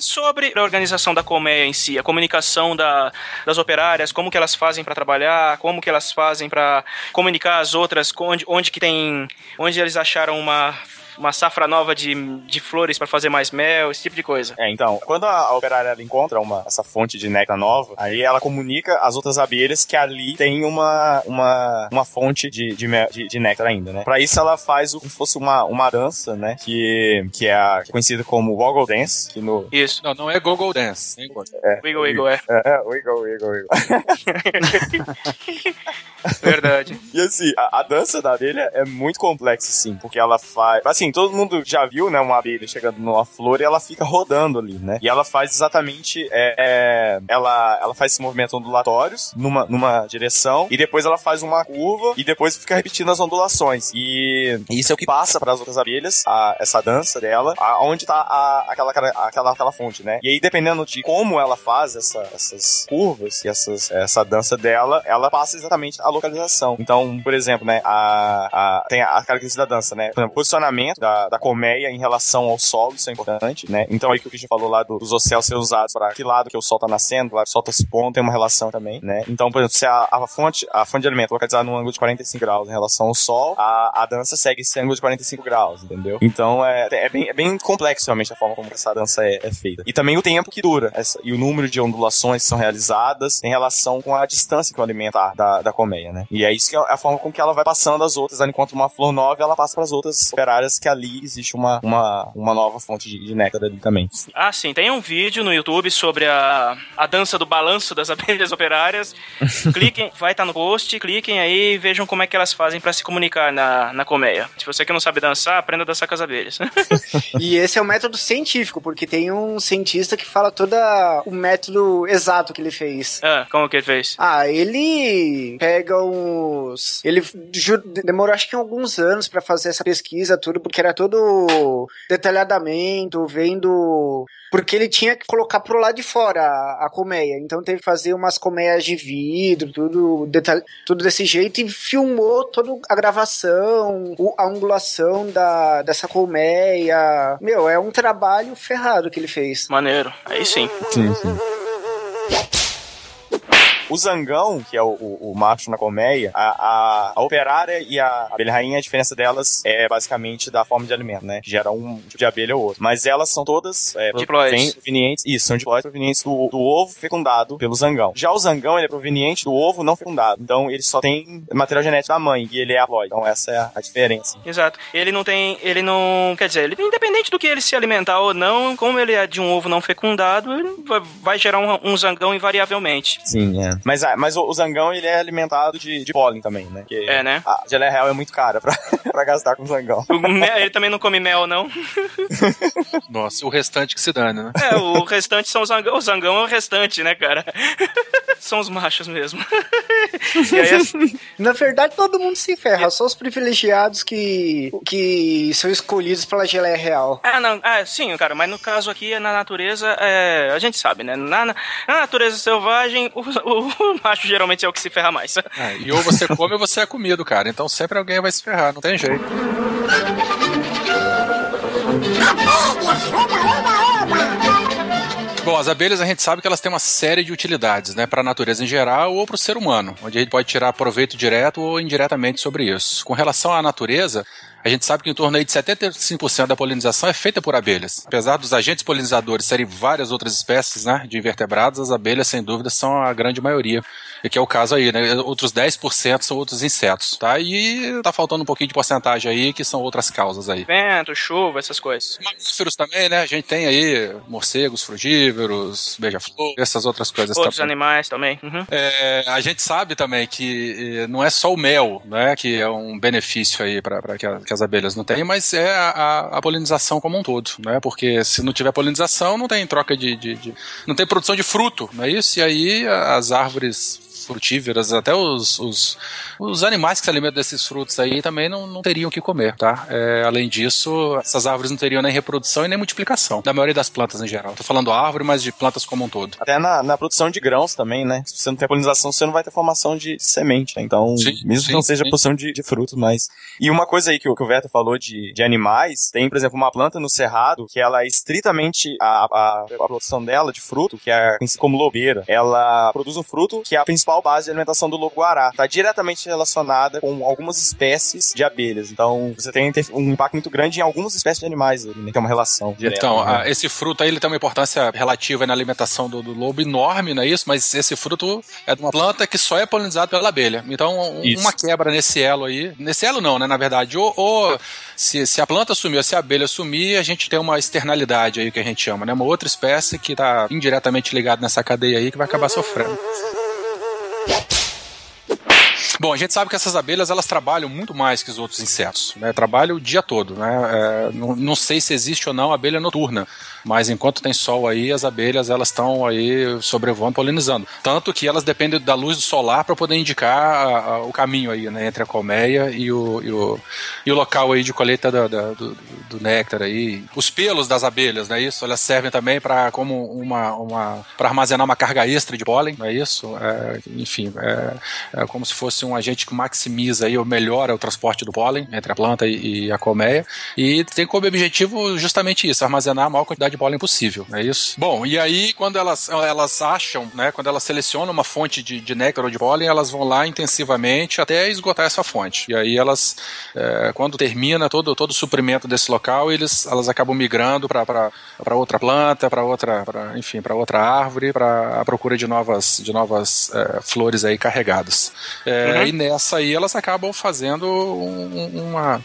Sobre a organização da colmeia em si, a comunicação da- das operárias, como que elas fazem para trabalhar, como que elas fazem para comunicar as outras, onde, onde que tem, onde eles acharam uma uma safra nova de, de flores para fazer mais mel, esse tipo de coisa. É, então, quando a, operária ela encontra uma, essa fonte de néctar nova, aí ela comunica às outras abelhas que ali tem uma, uma, uma fonte de, de, mel- de, de néctar ainda, né? Pra isso ela faz o- como se fosse uma, uma dança, né? Que, que é a, que é conhecida como Woggle Dance, que no... Isso. Não, não é Google Dance. hein? É, Wiggle, wiggle, é. É, é, wiggle, wiggle, wiggle. Verdade. E assim, a, a dança da abelha é muito complexa, assim, porque ela faz. Assim, todo mundo já viu, né, uma abelha chegando numa flor e ela fica rodando ali, né? E ela faz exatamente. é, é, ela, ela faz esses movimentos ondulatórios numa, numa direção e depois ela faz uma curva e depois fica repetindo as ondulações. E isso é o que passa para as outras abelhas, a- essa dança dela, a- onde tá a- aquela, aquela, aquela fonte, né? E aí, dependendo de como ela faz essa- essas curvas e essas, essa dança dela, ela passa exatamente a localização. Então, por exemplo, né, a, a- tem a característica da dança, né? Por exemplo, posicionamento da, da colmeia em relação ao solo, isso é importante, né? Então, aí que o Christian falou lá do- dos ocelos ser usados para que lado que o sol tá nascendo, lá o sol tá se pondo, tem uma relação também, né? Então, por exemplo, se a, a fonte, a fonte de alimento é localizada num ângulo de 45 graus em relação ao sol, a, a dança segue esse ângulo de 45 graus, entendeu? Então, é, é, bem, é bem complexo realmente a forma como essa dança é, é feita. E também o tempo que dura, essa- e o número de ondulações que são realizadas em relação com a distância que o alimento tá da, da colmeia, né? E é isso que é a forma com que ela vai passando as outras, encontra uma flor nova, ela passa para as outras operárias que ali existe uma, uma, uma nova fonte de, de néctar ali também. Ah, sim, tem um vídeo no YouTube sobre a, a dança do balanço das abelhas operárias. cliquem, vai estar no post, cliquem aí e vejam como é que elas fazem pra se comunicar na, na colmeia. Se você que não sabe dançar, aprenda a dançar com as abelhas. E esse é o método científico, porque tem um cientista que fala todo o método exato que ele fez. ah, como que ele fez? Ah, ele pega uns. Ele demorou acho que alguns anos pra fazer essa pesquisa, tudo, porque era todo detalhadamento, vendo. Porque ele tinha que colocar pro lado de fora a, a colmeia. Então teve que fazer umas colmeias de vidro, tudo, detalhe, tudo desse jeito, e filmou toda a gravação, o- a angulação da, dessa colmeia. Meu, é um trabalho ferrado que ele fez. Maneiro. Aí sim. Sim, sim. O zangão, que é o, o- o macho na colmeia, a, a, a operária e a abelha rainha, a diferença delas é basicamente da forma de alimento, né? Que gera um tipo de abelha ou outro. Mas elas são todas é, Diploides. provenientes, isso, são diploides provenientes do, do ovo fecundado pelo zangão. Já o zangão, ele é proveniente do ovo não fecundado. Então, ele só tem material genético da mãe e ele é haploide. Então, essa é a, a diferença. Exato. Ele não tem. Ele não. Quer dizer, ele, independente do que ele se alimentar ou não, como ele é de um ovo não fecundado, ele vai, vai gerar um, um zangão invariavelmente. Sim, é. Mas, ah, mas o, o zangão, ele é alimentado de, de pólen também, né? Que É, né? A geleia real é muito cara pra, pra gastar com zangão. O mel- ele também não come mel, não. Nossa, o restante que se dane, né? É, o restante são os zangão. O zangão é o restante, né, cara? São os machos mesmo. E aí, assim, Na verdade, todo mundo se ferra, só os privilegiados que, que são escolhidos pela geleia real. Ah, não, ah, sim, cara, mas no caso aqui, na natureza, é, a gente sabe, né? Na, na, na natureza selvagem, o, o- o macho geralmente é o que se ferra mais. É, e ou você come ou você é comido, cara. Então sempre alguém vai se ferrar, não tem jeito. Bom, as abelhas a gente sabe que elas têm uma série de utilidades, né, para a natureza em geral ou para o ser humano, onde a gente pode tirar proveito direto ou indiretamente sobre isso. Com relação à natureza, a gente sabe que em torno aí de 75% da polinização é feita por abelhas. Apesar dos agentes polinizadores serem várias outras espécies né, de invertebrados, as abelhas, sem dúvida, são a grande maioria. E que é o caso aí, né? Outros 10% são outros insetos, tá? E tá faltando um pouquinho de porcentagem aí, que são outras causas aí. Vento, chuva, essas coisas. Mamíferos também, né? A gente tem aí morcegos, frugíveros, beija-flor, essas outras coisas Outros animais também. Uhum. É, a gente sabe também que eh, não é só o mel, né, que é um benefício aí para que, as abelhas não têm, mas é a, a- a polinização como um todo, né? Porque se não tiver polinização, não tem troca de, de- de- não tem produção de fruto, não é isso? E aí as árvores frutíferas, até os, os, os animais que se alimentam desses frutos aí também não, não teriam o que comer, tá? É, além disso, essas árvores não teriam nem reprodução e nem multiplicação, da maioria das plantas em geral. Tô falando árvore, mas de plantas como um todo. Até na, na produção de grãos também, né? Se você não tem polinização, você não vai ter formação de semente, né? Então, mesmo que não seja sim. produção de, de frutos, mas... E uma coisa aí que, o- que o Verto falou de, de animais, tem, por exemplo, uma planta no cerrado que ela é estritamente, a, a, a produção dela de fruto, que é como lobeira, ela produz um fruto que é a principal base de alimentação do lobo-guará. Está diretamente relacionada com algumas espécies de abelhas. Então, você tem um impacto muito grande em algumas espécies de animais, ali, né? Tem uma relação direta. Então, né? a- esse fruto aí ele tem uma importância relativa na alimentação do, do lobo enorme, não é isso? Mas esse fruto é de uma planta que só é polinizado pela abelha. Então, um- Isso. uma quebra nesse elo aí, nesse elo não, né? Na verdade, ou, ou se, se a planta sumir se a abelha sumir, a gente tem uma externalidade aí que a gente chama, né? Uma outra espécie que está indiretamente ligada nessa cadeia aí que vai acabar sofrendo. Bom, a gente sabe que essas abelhas elas trabalham muito mais que os outros insetos, né? Trabalham o dia todo, né? É, não, não sei se existe ou não abelha noturna, mas enquanto tem sol aí, as abelhas elas estão aí sobrevoando, polinizando. Tanto que elas dependem da luz do solar para poder indicar a- a- o caminho aí, né? Entre a colmeia e o, e o, e o local aí de colheita da- da- do, do néctar aí. Os pelos das abelhas, é isso? Elas servem também para como uma, uma para armazenar uma carga extra de pólen, não é isso? É, enfim, é, é como se fosse um agente que maximiza aí ou melhora o transporte do pólen entre a planta e, e a colmeia. E tem como objetivo justamente isso, armazenar a maior quantidade de pólen possível, não é isso? Bom, e aí quando elas, elas acham, né, quando elas selecionam uma fonte de, de néctar ou de pólen, elas vão lá intensivamente até esgotar essa fonte. E aí elas, é, quando termina todo, todo o suprimento desse local, eles, elas acabam migrando para outra planta, para outra, pra, enfim, para outra árvore, para a procura de novas, de novas é, flores aí carregadas. É, Uhum. E nessa aí elas acabam fazendo um- uma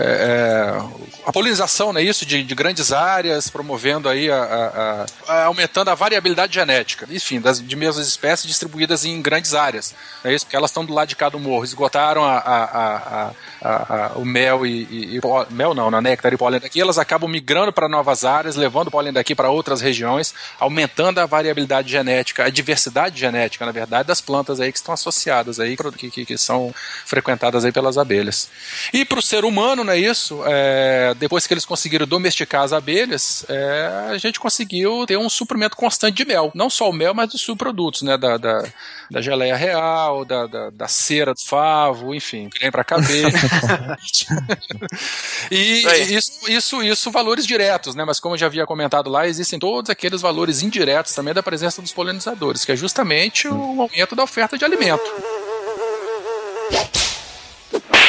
é, é, a polinização, né, isso? De, de grandes áreas, promovendo aí a, a- a- aumentando a variabilidade genética, enfim, das de mesmas espécies distribuídas em grandes áreas, é isso? Porque elas estão do lado de cada morro, esgotaram a, o mel e, e- e pó- mel não, na néctar e pólen daqui, elas acabam migrando para novas áreas, levando o pólen daqui para outras regiões, aumentando a variabilidade genética, a diversidade genética, na verdade, das plantas aí que estão associadas aí, que, que, que são frequentadas aí pelas abelhas. E para o ser humano, não é isso? É, depois que eles conseguiram domesticar as abelhas, é, a gente conseguiu ter um suprimento constante de mel. Não só o mel, mas dos subprodutos, né? Da, da, da geleia real, da, da, da cera do favo, enfim, creme para cabelo. e isso, isso, isso, valores diretos, né? Mas como eu já havia comentado lá, existem todos aqueles valores indiretos também da presença dos polinizadores, que é justamente o aumento da oferta de alimento.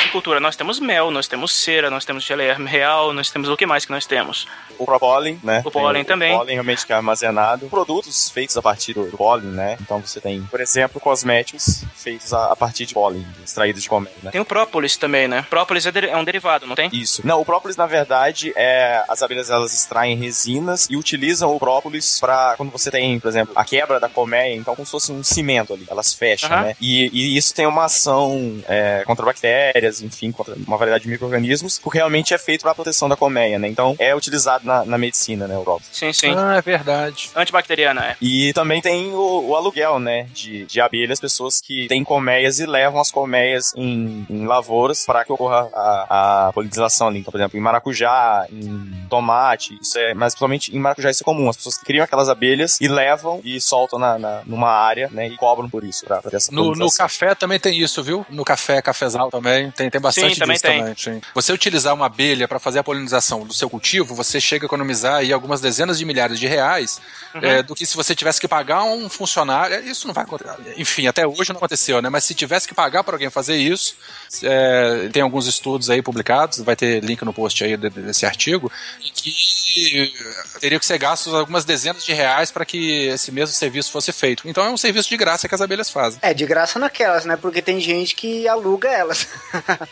Agricultura, nós temos mel, nós temos cera, nós temos geleia real, nós temos o que mais que nós temos? O pólen, né? O pólen também. O pólen realmente que é armazenado. Produtos feitos a partir do pólen, né? Então você tem, por exemplo, cosméticos feitos a, a partir de pólen, extraídos de colmeia, né? Tem o própolis também, né? Própolis é, é um derivado, não tem? Isso. Não, o própolis, na verdade, é. As abelhas elas extraem resinas e utilizam o própolis pra. Quando você tem, por exemplo, a quebra da colmeia, então como se fosse um cimento ali. Elas fecham, Aham. né? E, e isso tem uma ação é, contra bactérias, enfim, contra uma variedade de micro-organismos, porque realmente é feito pra proteção da colmeia, né? Então é utilizado na, na medicina, né? Própolis. Sim, sim. Ah, é verdade. Antibacteriana, é. E também tem o, o aluguel, né? De, de abelhas, pessoas que têm colmeias e levam as colmeias em, em lavouras para que ocorra a, a polinização ali. Então, por exemplo, em maracujá, em tomate, isso é, mas principalmente em maracujá isso é comum. As pessoas criam aquelas abelhas e levam e soltam na, na- numa área, né? E cobram por isso, pra, pra ter essa No, no café também tem isso, viu? No café, cafezal também, tem Tem, tem bastante Sim, também disso tem. também. sim. Você utilizar uma abelha para fazer a polinização do seu cultivo, você chega a economizar aí algumas dezenas de milhares de reais Uhum. é, do que se você tivesse que pagar um funcionário. é, Isso não vai acontecer. Enfim, até hoje não aconteceu, né? Mas se tivesse que pagar para alguém fazer isso, é, tem alguns estudos aí publicados, vai ter link no post aí de- desse artigo, que teria que ser gastos algumas dezenas de reais para que esse mesmo serviço fosse feito. Então é um serviço de graça que as abelhas fazem. É, de graça naquelas, né? Porque tem gente que aluga elas.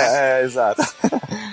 é, exato.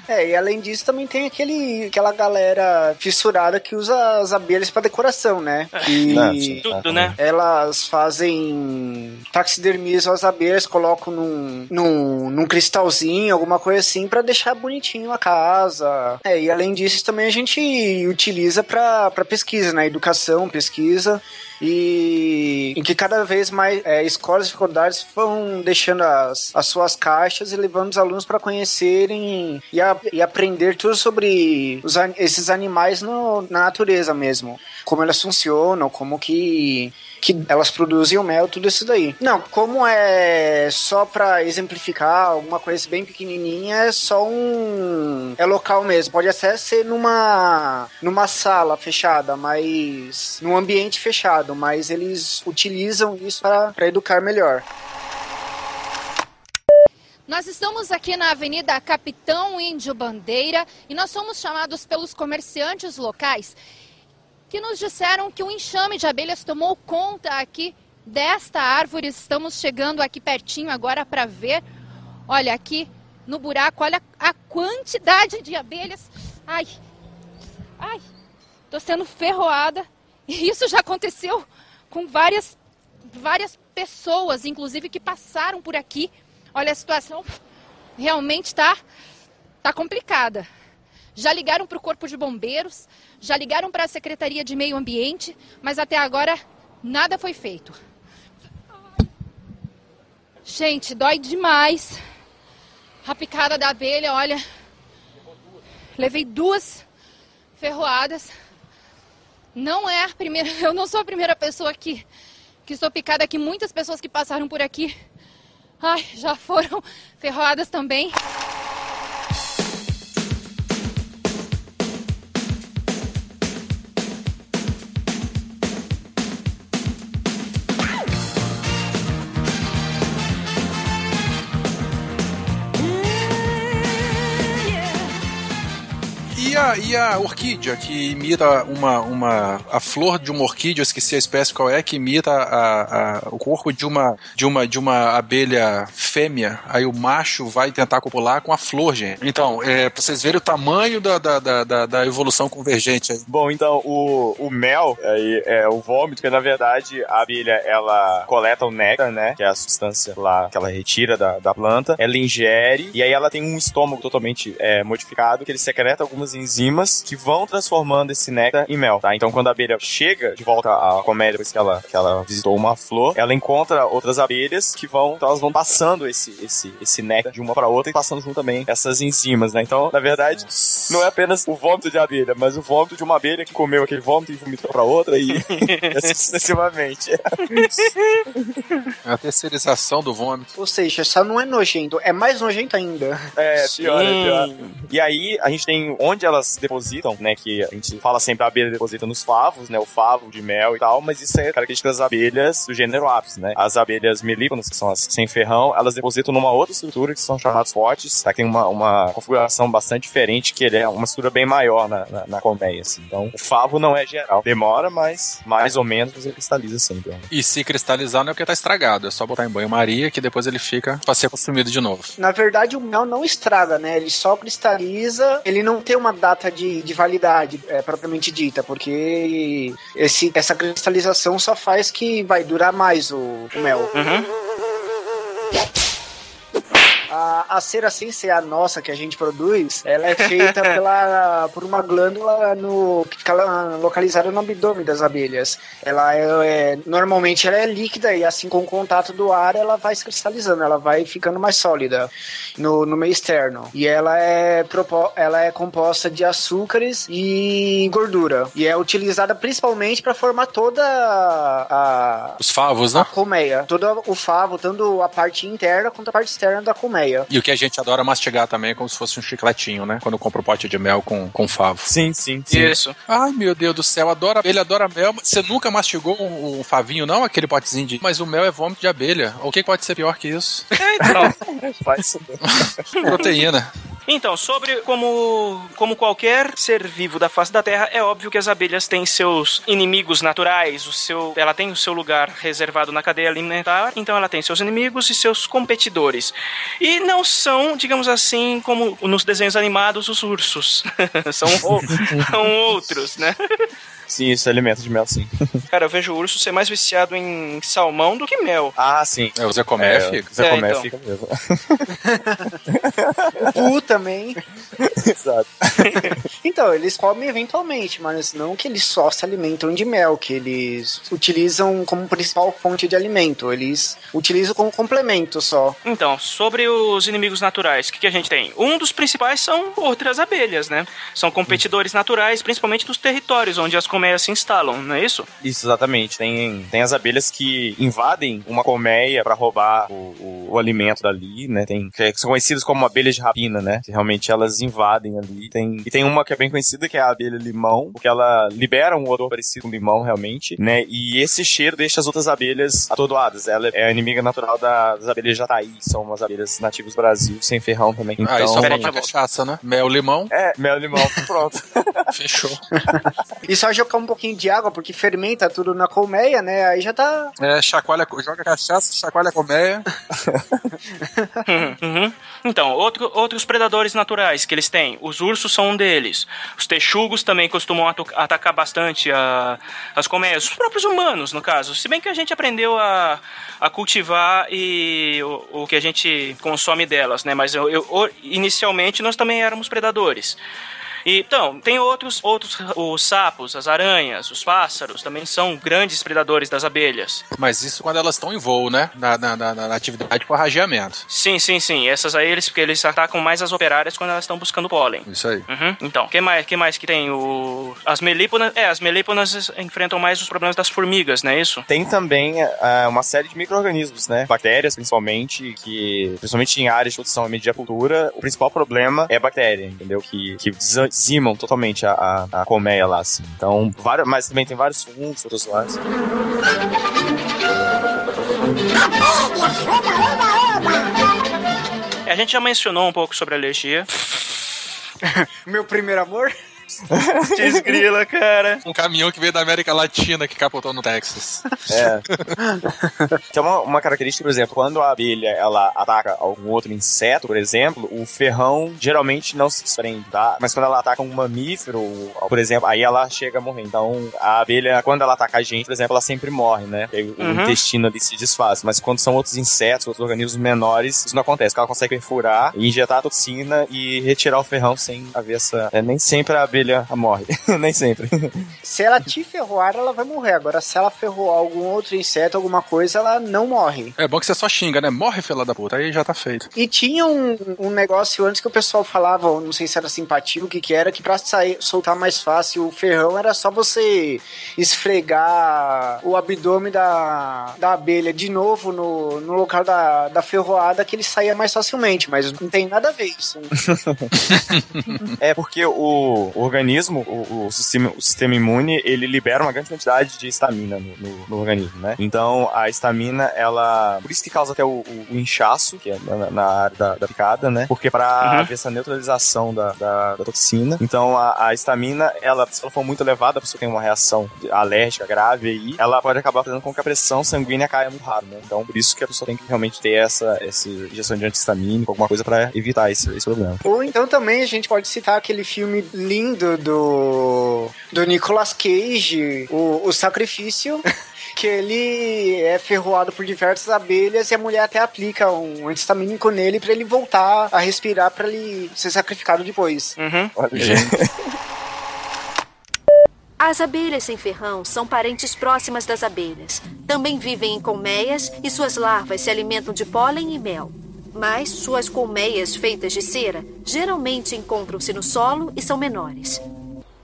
É, e além disso também tem aquele, aquela galera fissurada que usa as abelhas pra decoração, né? E Não, sim. Tudo, né? elas fazem taxidermizam as abelhas, colocam num, num, num cristalzinho, alguma coisa assim, pra deixar bonitinho a casa. É, e além disso também a gente utiliza pra pra pesquisa, né? Educação, pesquisa. E em que cada vez mais é, escolas e faculdades vão deixando as, as suas caixas e levando os alunos para conhecerem e, a- e aprender tudo sobre os esses animais no- na natureza mesmo. Como elas funcionam, como que, que elas produzem o mel, tudo isso daí. Não, como é só para exemplificar alguma coisa bem pequenininha, é só um. É local mesmo. Pode até ser numa, numa sala fechada, mas. num ambiente fechado, mas eles utilizam isso para educar melhor. Nós estamos aqui na Avenida Capitão Índio Bandeira e nós somos chamados pelos comerciantes locais que nos disseram que o enxame de abelhas tomou conta aqui desta árvore. Estamos chegando aqui pertinho agora para ver. Olha aqui no buraco, olha a quantidade de abelhas. Ai, ai, tô sendo ferroada. E isso já aconteceu com várias, várias pessoas, inclusive que passaram por aqui. Olha, a situação realmente tá, tá complicada. Já ligaram para o Corpo de Bombeiros, já ligaram para a Secretaria de Meio Ambiente, mas até agora nada foi feito. Gente, dói demais. A picada da abelha, olha. Levei duas ferroadas. Não é a primeira, eu não sou a primeira pessoa que, que estou picada aqui. Muitas pessoas que passaram por aqui, ai, já foram ferroadas também. E a orquídea, que imita uma, uma. A flor de uma orquídea, eu esqueci a espécie qual é, que imita a, a- o corpo de uma, de, uma, de uma abelha fêmea. Aí o macho vai tentar copular com a flor, gente. Então, é, pra vocês verem o tamanho da, da, da, da- da evolução convergente aí. Bom, então o, o mel aí é o vômito, que na verdade a abelha ela coleta o néctar, né? Que é a substância lá que ela retira da, da planta, ela ingere e aí ela tem um estômago totalmente é, modificado que ele secreta algumas enzimas que vão transformando esse néctar em mel, tá? Então quando a abelha chega de volta à colmeia depois que ela, que ela visitou uma flor, ela encontra outras abelhas que vão, então elas vão passando esse, esse, esse néctar de uma para outra e passando junto também essas enzimas, né? Então, na verdade, não é apenas o vômito de abelha, mas o vômito de uma abelha que comeu aquele vômito e vomitou para outra e assim sucessivamente. A terceirização do vômito. Ou seja, só não é nojento, é mais nojento ainda. É, pior, é pior. E aí, a gente tem onde elas depositam, né? Que a gente fala sempre a abelha deposita nos favos, né? O favo de mel e tal, mas isso é característica das abelhas do gênero Apis, né? As abelhas melíconas, que são as sem ferrão, elas depositam numa outra estrutura que são chamadas potes, tá? Que tem uma, uma configuração bastante diferente, que ele é uma estrutura bem maior na, na, na colmeia, assim. Então, o favo não é geral. Demora, mas mais ou menos você cristaliza sempre. né? E se cristalizar não é porque tá estragado, é só botar em banho-maria que depois ele fica pra ser consumido de novo. Na verdade, o mel não estraga, né? Ele só cristaliza. Ele não tem uma data de, de validade é, propriamente dita, porque esse, essa cristalização só faz que vai durar mais o, o mel. A, a cera sem ser a nossa que a gente produz, ela é feita pela, por uma glândula no, que fica localizada no abdômen das abelhas. Ela é, é- normalmente ela é líquida e assim com o contato do ar ela vai se cristalizando, ela vai ficando mais sólida no, no meio externo. E ela é, ela é composta de açúcares e gordura. E é utilizada principalmente para formar toda a, Os favos, né? a colmeia. Todo o favo, tanto a parte interna quanto a parte externa da colmeia. Colmeia. E o que a gente adora mastigar também é como se fosse um chicletinho, né? Quando compra um pote de mel com, com favo. Sim, sim, sim. Isso. Ai, meu Deus do céu, adora, ele adora mel. Você nunca mastigou um, um favinho, não? Aquele potezinho de. Mas o mel é vômito de abelha. O que pode ser pior que isso? Então, Faz Proteína. Então, sobre como, como qualquer ser vivo da face da Terra, é óbvio que as abelhas têm seus inimigos naturais, o seu, ela tem o seu lugar reservado na cadeia alimentar, então ela tem seus inimigos e seus competidores. E não são, digamos assim, como nos desenhos animados, os ursos. são, ou- são outros, né? Sim, isso é alimento de mel, sim. Cara, eu vejo o urso ser mais viciado em salmão do que mel. Ah, sim. É, o Zé Comé É, fica. Zé É, Comé então. fica mesmo. O também. Exato. Então, eles comem eventualmente, mas não que eles só se alimentam de mel, que eles utilizam como principal fonte de alimento. Eles utilizam como complemento só. Então, sobre os inimigos naturais, o que, que a gente tem? Um dos principais são outras abelhas, né? São competidores naturais, principalmente nos territórios onde as colmeias se instalam, não é isso? Isso, exatamente. Tem, tem as abelhas que invadem uma colmeia pra roubar o, o, o alimento dali, né? Tem, que são conhecidas como abelhas de rapina, né? Que realmente elas invadem ali. Tem, e tem uma que é bem conhecida, que é a abelha limão, porque ela libera um odor parecido com limão, realmente, né? E esse cheiro deixa as outras abelhas atordoadas. Ela é a inimiga natural da- das abelhas jataí, são umas abelhas nativas do Brasil, sem ferrão também. Então, Ah, isso falta já volto. cachaça, né? Mel, limão. É, mel limão, pronto. Fechou. E só jogar um pouquinho de água, porque fermenta tudo na colmeia, né? Aí já tá. É, chacoalha, joga cachaça, chacoalha colmeia. Uhum. Então, outro- outros predadores naturais que eles têm. Os ursos são um deles. Os texugos também costumam atacar bastante a- as colmeias. Os próprios humanos, no caso. Se bem que a gente aprendeu a, a cultivar e o, o que a gente consome delas, né? Mas eu- eu- inicialmente nós também éramos predadores. E, então, tem outros, outros, os sapos, as aranhas, os pássaros, também são grandes predadores das abelhas. Mas isso quando elas estão em voo, né? Na, na, na, na atividade por arragiamento. Sim, sim, sim. Essas aí eles, porque eles atacam mais as operárias quando elas estão buscando pólen. Isso aí. Uhum. Então, que mais, que mais que tem? O, as melíponas. É, as melíponas enfrentam mais os problemas das formigas, não é isso? Tem também é, uma série de micro-organismos, né? Bactérias, principalmente, que, principalmente em áreas de produção e mediacultura, o principal problema é bactéria, entendeu? Que, que dizimam totalmente a, a, a colmeia lá, assim. Então, vários, mas também tem vários fungos, outros lá. assim. É, A gente já mencionou um pouco sobre alergia. Meu primeiro amor? Desgrila, cara. Um caminhão que veio da América Latina que capotou no Texas. É. Tem uma, uma característica, por exemplo, quando a abelha ela ataca algum outro inseto, por exemplo, o ferrão geralmente não se desprende, tá? Mas quando ela ataca um mamífero, por exemplo, aí ela chega a morrer. Então, a abelha, quando ela ataca a gente, por exemplo, ela sempre morre, né? Porque o Uhum. intestino ali se desfaz. Mas quando são outros insetos, outros organismos menores, isso não acontece. porque Ela consegue perfurar, injetar a toxina e retirar o ferrão sem haver essa. é, nem sempre a abelha morre. nem sempre. Se ela te ferroar, ela vai morrer. Agora, se ela ferroar algum outro inseto, alguma coisa, ela não morre. É bom que você só xinga, né? Morre, fila da puta. Aí já tá feito. E tinha um, um negócio antes que o pessoal falava, não sei se era simpatia, o que que era, que pra sair, soltar mais fácil o ferrão era só você esfregar o abdômen da, da abelha de novo no, no local da, da ferroada que ele saía mais facilmente, mas não tem nada a ver isso. É porque o organismo, o, o sistema, o sistema imune, ele libera uma grande quantidade de estamina no, no- no organismo, né? Então, a estamina, ela... Por isso que causa até o, o- o inchaço, que é na, na área da, da picada, né? Porque pra Uhum. haver essa neutralização da, da, da toxina, então a, a estamina, ela, se ela for muito elevada, a pessoa tem uma reação alérgica grave aí, ela pode acabar fazendo com que a pressão sanguínea caia muito rápido, né? Então, por isso que a pessoa tem que realmente ter essa, essa injeção de antihistamínico, alguma coisa pra evitar esse, esse problema. Ou então também a gente pode citar aquele filme lindo do, do Nicolas Cage, o, o Sacrifício. Que ele é ferroado por diversas abelhas e a mulher até aplica um antistamínico nele pra ele voltar a respirar pra ele ser sacrificado depois. Uhum. As abelhas sem ferrão são parentes próximas das abelhas. Também vivem em colmeias e suas larvas se alimentam de pólen e mel. Mas suas colmeias feitas de cera geralmente encontram-se no solo e são menores.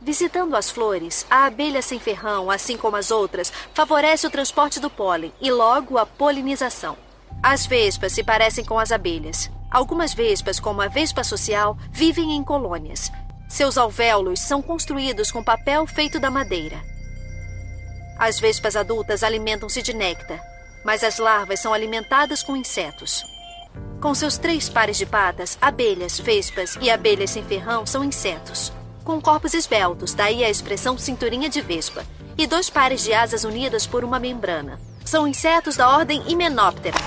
Visitando as flores, a abelha sem ferrão, assim como as outras, favorece o transporte do pólen e logo a polinização. As vespas se parecem com as abelhas. Algumas vespas, como a vespa social, vivem em colônias. Seus alvéolos são construídos com papel feito da madeira. As vespas adultas alimentam-se de néctar, mas as larvas são alimentadas com insetos. Com seus três pares de patas, abelhas, vespas e abelhas sem ferrão são insetos. Com corpos esbeltos, daí a expressão cinturinha de vespa, e dois pares de asas unidas por uma membrana. São insetos da ordem Hymenoptera.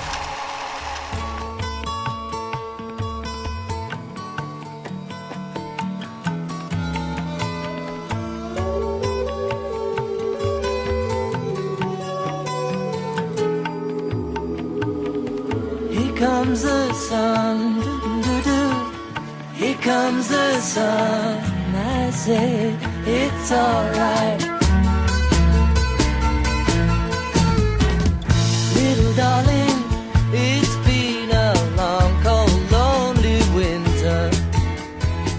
Comes the sun. Here comes the sun. I say it's alright. Little darling, it's been a long, cold, lonely winter.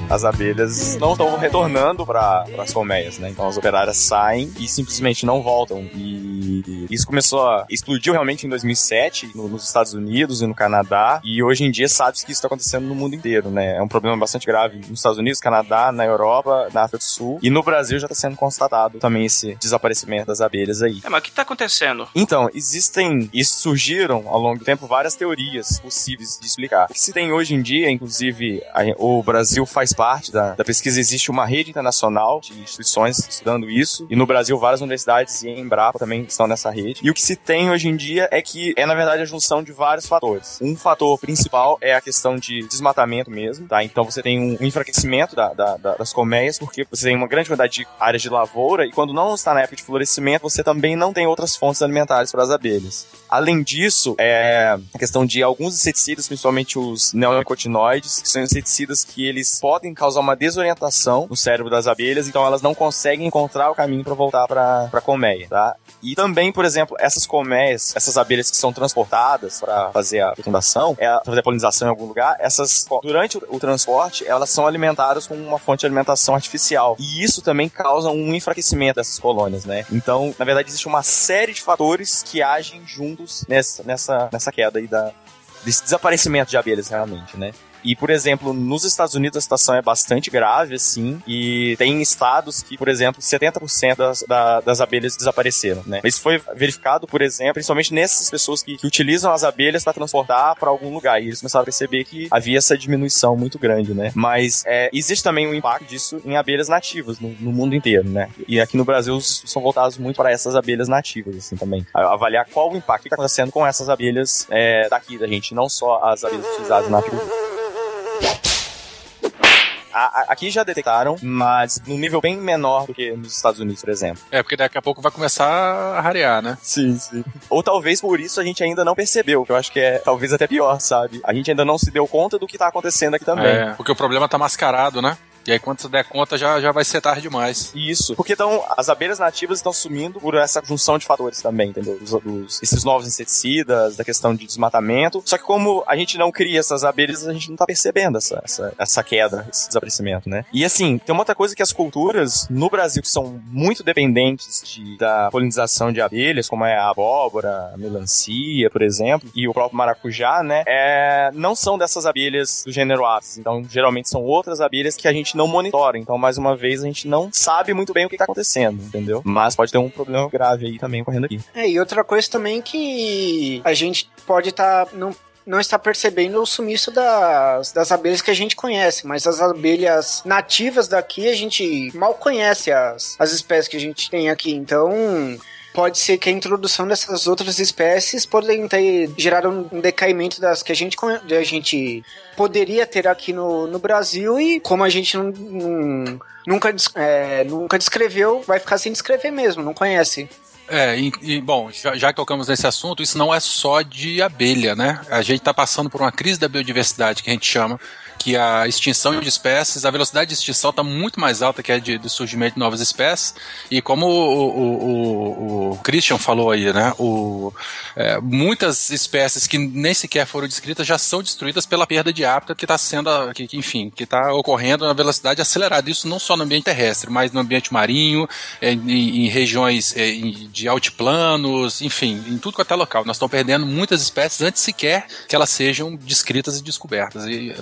as abelhas não estão retornando para as colmeias, né? Então as operárias saem e simplesmente não voltam. E isso começou a explodiu realmente em 2007 no- nos Estados Unidos e no Canadá. E hoje em dia sabe-se que isso está acontecendo no mundo inteiro, né? É um problema bastante grave nos Estados Unidos, Canadá, na Europa, na África do Sul. E no Brasil já está sendo constatado também esse desaparecimento das abelhas aí. É, mas o que tá acontecendo? Então, existem e surgiram ao longo do tempo várias teorias possíveis de explicar. O que se tem hoje em dia, inclusive, a- o Brasil faz parte da, da pesquisa, existe uma rede internacional de instituições estudando isso, e no Brasil várias universidades e Embrapa também estão nessa rede. E o que se tem hoje em dia é que é, na verdade, a junção de vários fatores. Um fator principal é a questão de desmatamento mesmo, tá? Então você tem um enfraquecimento da- da- da- das colmeias, porque você tem uma grande quantidade de áreas de lavoura, e quando não está na época de florescimento, você também não tem outras fontes alimentares para as abelhas. Além disso, é a questão de alguns inseticidas, principalmente os neonicotinoides, que são inseticidas que eles podem causar uma desorientação no cérebro das abelhas, então elas não conseguem encontrar o caminho para voltar para a colmeia, tá? E também, por exemplo, essas colmeias, essas abelhas que são transportadas para fazer a fecundação, é, pra fazer a polinização em algum lugar, essas durante o, o transporte, elas são alimentadas com uma fonte de alimentação artificial. E isso também causa um enfraquecimento dessas colônias, né? Então, na verdade, existe uma série de fatores que agem juntos nessa, nessa, nessa queda aí da, desse desaparecimento de abelhas realmente, né? E, por exemplo, nos Estados Unidos a situação é bastante grave, assim, e tem estados que, por exemplo, 70% das, da- das abelhas desapareceram, né? Isso foi verificado, por exemplo, principalmente nessas pessoas que, que utilizam as abelhas para transportar para algum lugar, e eles começaram a perceber que havia essa diminuição muito grande, né? Mas é, existe também um impacto disso em abelhas nativas no, no mundo inteiro, né? E aqui no Brasil os estudos são voltados muito para essas abelhas nativas, assim, também. Avaliar qual o impacto que está acontecendo com essas abelhas é, daqui da gente, não só as abelhas utilizadas na África. Aqui já detectaram, mas num nível bem menor do que nos Estados Unidos, por exemplo. É, porque daqui a pouco vai começar a rarear, né? Sim, sim. Ou talvez por isso a gente ainda não percebeu, que eu acho que é talvez até pior, sabe? A gente ainda não se deu conta do que tá acontecendo aqui também. É, porque o problema tá mascarado, né? E aí, quando você der conta, já, já vai ser tarde demais. Isso. Porque então, as abelhas nativas estão sumindo por essa junção de fatores também, entendeu? Os, os- esses novos inseticidas, da questão de desmatamento. Só que como a gente não cria essas abelhas, a gente não tá percebendo essa, essa, essa queda, esse desaparecimento, né? E assim, tem uma outra coisa que as culturas no Brasil que são muito dependentes de, da polinização de abelhas, como é a abóbora, a melancia, por exemplo, e o próprio maracujá, né? É, não são dessas abelhas do gênero Apis. Então, geralmente são outras abelhas que a gente não monitora. Então, mais uma vez, a gente não sabe muito bem o que tá acontecendo, entendeu? Mas pode ter um problema grave aí também ocorrendo aqui. É, e outra coisa também que a gente pode estar. não, não está percebendo o sumiço das, das abelhas que a gente conhece, mas as abelhas nativas daqui a gente mal conhece as, as espécies que a gente tem aqui. Então. Pode ser que a introdução dessas outras espécies podem ter gerado um decaimento das que a gente, a gente poderia ter aqui no, no Brasil e como a gente não, não- nunca, é, nunca descreveu, vai ficar sem descrever mesmo, não conhece. É, e, e, bom, já, já que tocamos nesse assunto, isso não é só de abelha, né? A gente está passando por uma crise da biodiversidade, que a gente chama, que a extinção de espécies, a velocidade de extinção está muito mais alta que a de, surgimento de novas espécies. E como o, o, o, Christian falou aí, né? O, é, muitas espécies que nem sequer foram descritas já são destruídas pela perda de hábitat que está sendo, que, que, enfim, que está ocorrendo na velocidade acelerada. Isso não só no ambiente terrestre, mas no ambiente marinho, é, em, em regiões é, em- de altiplanos, enfim, em tudo quanto é local. Nós estamos perdendo muitas espécies antes sequer que elas sejam descritas e descobertas. E é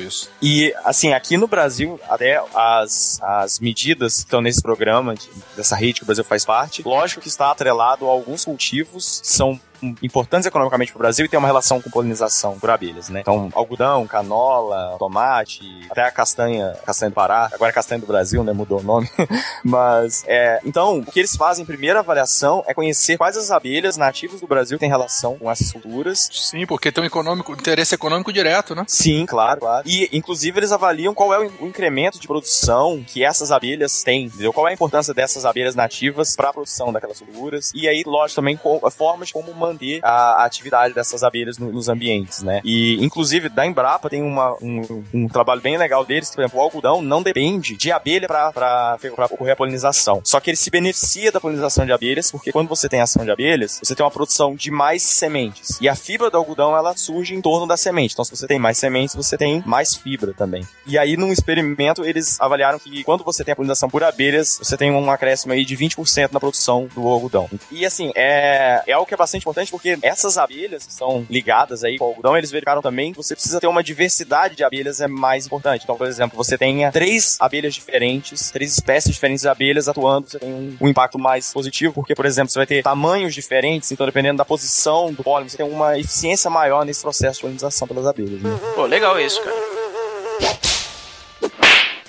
isso. E, assim, aqui no Brasil, até as, as medidas que estão nesse programa, de, dessa rede que o Brasil faz parte, lógico que está atrelado a alguns cultivos que são importantes economicamente para o Brasil e tem uma relação com polinização por abelhas, né? Então, algodão, canola, tomate, até a castanha, castanha do Pará, agora é castanha do Brasil, né? Mudou o nome. Mas, é, então, o que eles fazem, primeira avaliação, é conhecer quais as abelhas nativas do Brasil têm relação com essas culturas. Sim, porque tem um econômico, interesse econômico direto, né? Sim, claro, claro. E, inclusive, eles avaliam qual é o incremento de produção que essas abelhas têm, entendeu? Qual é a importância dessas abelhas nativas para a produção daquelas culturas. E aí, lógico, também a forma de como manter a, atividade dessas abelhas no, nos ambientes, né? E, inclusive, da Embrapa tem uma, um, um, trabalho bem legal deles, por exemplo, o algodão não depende de abelha para ocorrer a polinização. Só que ele se beneficia da polinização de abelhas, porque quando você tem ação de abelhas, você tem uma produção de mais sementes. E a fibra do algodão, ela surge em torno da semente. Então, se você tem mais sementes, você tem mais fibra também. E aí, num experimento, eles avaliaram que quando você tem a polinização por abelhas, você tem um acréscimo aí de 20% na produção do algodão. E assim, é, é algo que é bastante importante porque essas abelhas que são ligadas aí com o algodão, eles verificaram também que você precisa ter uma diversidade de abelhas é mais importante. Então, por exemplo, você tenha três abelhas diferentes, três espécies diferentes de abelhas atuando, você tem um, um impacto mais positivo, porque, por exemplo, você vai ter tamanhos diferentes, então dependendo da posição do pólen, você tem uma eficiência maior nesse processo de polinização pelas abelhas. Né? Pô, legal isso, cara.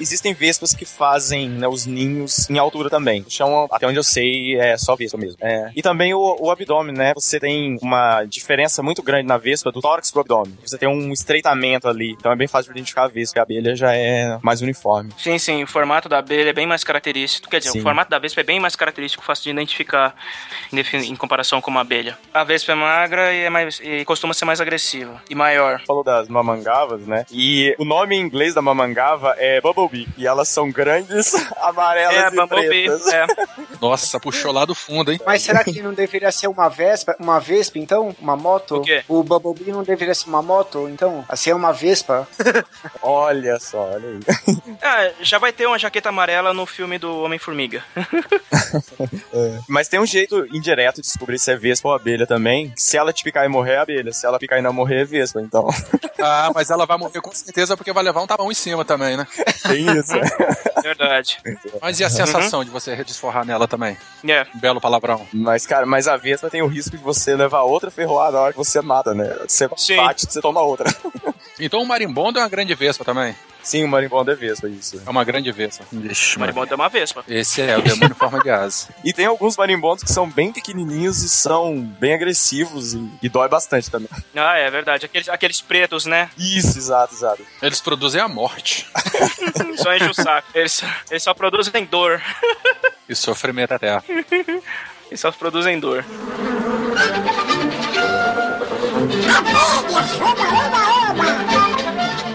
Existem vespas que fazem né, os ninhos em altura também. Chamam, até onde eu sei, é só vespa mesmo. É. E também o, o abdômen, né? Você tem uma diferença muito grande na vespa do tórax pro abdômen. Você tem um estreitamento ali. Então é bem fácil de identificar a vespa. A abelha já é mais uniforme. Sim, sim. O formato da abelha é bem mais característico. Quer dizer, Sim. o formato da vespa é bem mais característico, fácil de identificar em, em comparação com uma abelha. A vespa é magra e, é mais, e costuma ser mais agressiva e maior. Falou das mamangavas, né? E o nome em inglês da mamangava é Bumblebee. E elas são grandes, amarelas É, e Bumblebee, pretas. é. Nossa, puxou lá do fundo, hein? Mas será que não deveria ser uma Vespa, uma Vespa, então? Uma moto? O quê? O Bumblebee não deveria ser uma moto, então? Assim é uma Vespa? Olha só, olha aí. Ah, já vai ter uma jaqueta amarela no filme do Homem-Formiga. É. Mas tem um jeito indireto de descobrir se é vespa ou abelha também. Se ela te picar e morrer, é abelha. Se ela picar e não morrer, é vespa. Então, Ah, mas ela vai morrer com certeza porque vai levar um tapão em cima também, né? Tem isso. Verdade. Mas e a sensação de você desforrar nela também? É. Um belo palavrão. Mas, cara, mas a vespa tem o risco de você levar outra ferroada na hora que você mata, né? Você Sim. bate, você toma outra. Então o marimbondo é uma grande vespa também. Sim, o marimbondo é vespa, isso. É uma grande vespa. Ixi, O marimbondo é uma vespa. Esse é o demônio em forma de asa. E tem alguns marimbondos que são bem pequenininhos e são bem agressivos e, e dói bastante também. Ah, é verdade. Aqueles, aqueles pretos, né? Isso, exato, exato. Eles produzem a morte Só enche o saco. Eles, eles só produzem dor. e sofrimento até. Eles só produzem dor.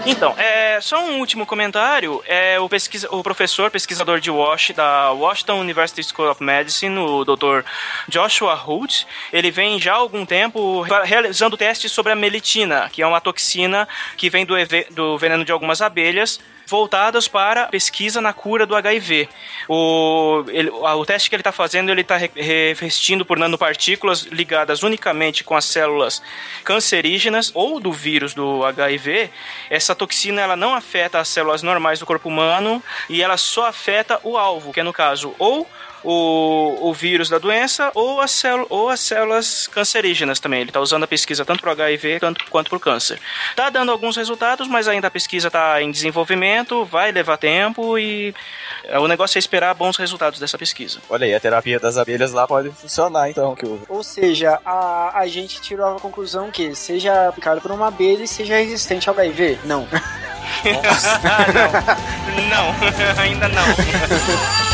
Então, é, só um último comentário. É, o, pesquisa, o professor, pesquisador de Wash, da Washington University School of Medicine, o Dr. Joshua Hood, ele vem já há algum tempo realizando testes sobre a melitina, que é uma toxina que vem do, do veneno de algumas abelhas voltadas para pesquisa na cura do HIV. O, ele- o teste que ele está fazendo, ele está revestindo por nanopartículas ligadas unicamente com as células cancerígenas ou do vírus do HIV. Essa toxina ela não afeta as células normais do corpo humano e ela só afeta o alvo, que é no caso ou o, o vírus da doença ou as, ou as células cancerígenas também. Ele está usando a pesquisa tanto para o HIV tanto, quanto para o câncer. Está dando alguns resultados, mas ainda a pesquisa está em desenvolvimento, vai levar tempo e é, o negócio é esperar bons resultados dessa pesquisa. Olha aí, a terapia das abelhas lá pode funcionar, então. Que. Ou seja, a, a gente tirou a conclusão que seja picado por uma abelha e seja resistente ao HIV? Não. ah, não. Não, ainda não.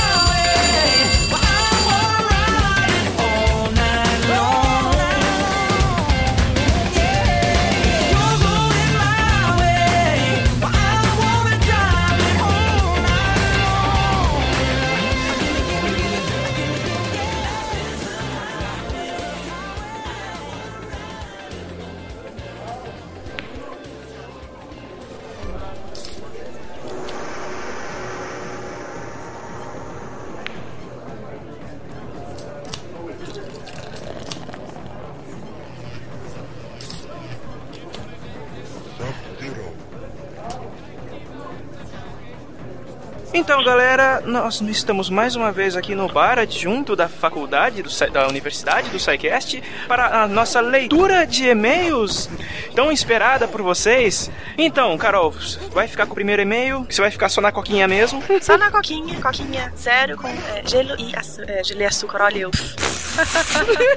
Então, galera, nós estamos mais uma vez aqui no bar adjunto da faculdade, do, da Universidade do SciCast, para a nossa leitura de e-mails tão esperada por vocês. Então, Carol, vai ficar com o primeiro e-mail? Você vai ficar só na coquinha mesmo? Só na coquinha, coquinha zero com é, gelo e açu é, gelo e açúcar, olha eu.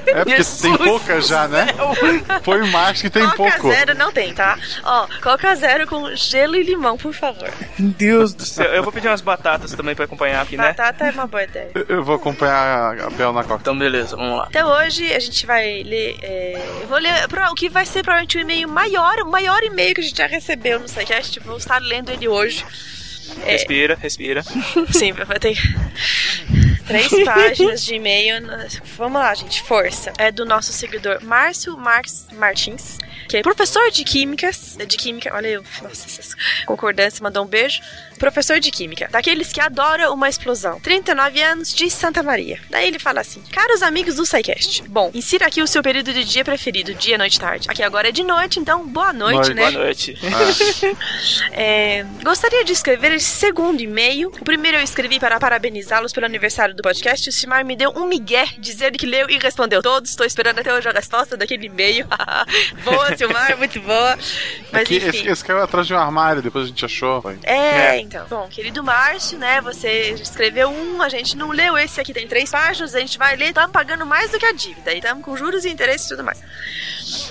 É porque tem pouca já, né? Põe mais que tem Coca pouco. zero não tem, tá? Ó, Coca zero com gelo e limão, por favor. Meu Deus do céu. Eu vou pedir umas batatas também pra acompanhar aqui, né? Batata é uma boa ideia. Eu- Eu vou acompanhar a Bel na Coca. Então, beleza, vamos lá. Então hoje a gente vai ler. é, eu vou ler o que vai ser provavelmente o e-mail maior, o maior e-mail que a gente já recebeu no SciCast. Vou estar lendo ele hoje. É, Respira, respira. Sim, vai ter três páginas de e-mail. Vamos lá, gente, força. É do nosso seguidor Márcio Marx Martins, que é professor de químicas, de química. Olha eu, nossa, essas concordâncias, mandou um beijo. Professor de química, daqueles que adoram uma explosão. 39 anos de Santa Maria. Daí ele fala assim: Caros amigos do SciCast, bom, insira aqui o seu período de dia preferido, dia, noite, tarde. Aqui agora é de noite, então boa noite, né? Boa noite. É, gostaria de escrever esse segundo e-mail. O primeiro eu escrevi para parabenizá-los pelo aniversário do podcast. O Simar me deu um migué dizendo que leu e respondeu todos. Estou esperando até hoje a resposta daquele e-mail. boa, Silmar, muito boa. Mas Aqui, enfim. esse, esse caiu atrás de um armário, depois a gente achou. Foi. É, então. Bom, querido Márcio, né? Você escreveu um, a gente não leu. Esse aqui tem três páginas, a gente vai ler. Estamos pagando mais do que a dívida. E estamos com juros e interesses e tudo mais.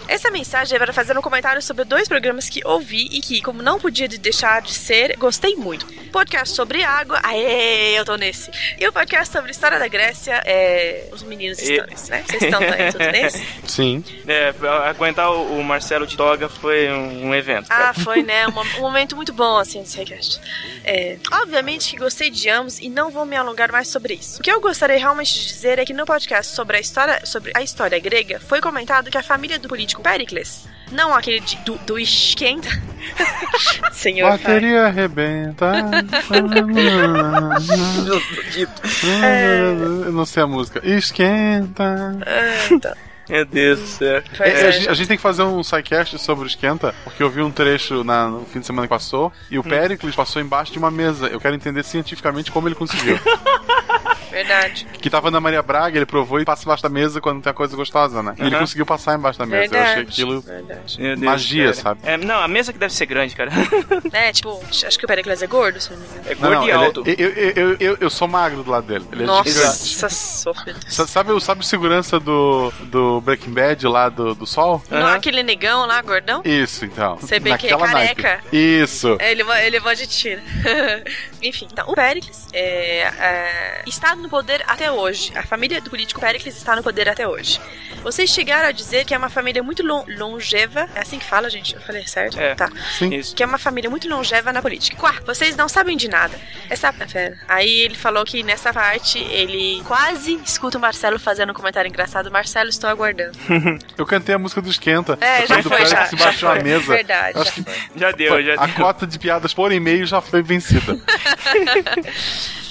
Essa mensagem é para fazer um comentário sobre dois programas que ouvi e que, como não podia de deixar de ser, gostei muito. Podcast sobre água, aê, eu tô nesse. E o podcast sobre história da Grécia, é, os meninos estão nesse, né? Vocês estão aí, tudo nesse? Sim. É, aguentar o Marcelo de toga foi um, evento. Ah, cara. foi, né? Um, um momento muito bom, assim, desse request. É, obviamente que gostei de ambos e não vou me alongar mais sobre isso. O que eu gostaria realmente de dizer é que no podcast sobre a história, sobre a história grega foi comentado que a família do político Pericles, não aquele de- do, do esquenta, senhor pai. Bateria arrebenta. Eu não sei a música. Esquenta. Meu Deus do céu. É, a, gente, a gente tem que fazer um sidecast sobre o esquenta, porque eu vi um trecho na- no fim de semana que passou, e o Pericles passou embaixo de uma mesa. Eu quero entender cientificamente como ele conseguiu. Verdade. que tava na Maria Braga, ele provou e passa embaixo da mesa quando tem uma coisa gostosa, né? E ele conseguiu passar embaixo da mesa. Eu achei Verdade, aquilo Deus, magia, cara. sabe? É, não, a mesa que deve ser grande, cara. É, tipo, acho que o Pericles é gordo, se não me engano. É Não, gordo não, e ele é- alto. eu, eu, eu, eu, eu sou magro do lado dele. Ele é. Nossa, sofrido. Sa- Sabe, o- sabe o segurança do, do Breaking Bad lá do, do Sol? Não, aquele negão lá, gordão? Isso, então. Você vê que é Naquela careca. naipe. Isso. É, ele, ele levou de tiro. Enfim, então, o Pericles é, é, está no poder até hoje. A família do político Pericles está no poder até hoje. Vocês chegaram a dizer que é uma família muito lon- longeva. É assim que fala, gente? Eu falei certo? É. Tá. Sim. Isso. Que é uma família muito longeva na política. Quá, vocês não sabem de nada. Essa. Pera. Aí ele falou que nessa parte ele quase escuta o Marcelo fazendo um comentário engraçado. Marcelo, estou aguardando. Eu cantei a música do Esquenta. É, já foi, já- que já baixou a foi. mesa. Verdade, Acho já que. Já deu, já a deu. cota de piadas por e-mail já foi vencida.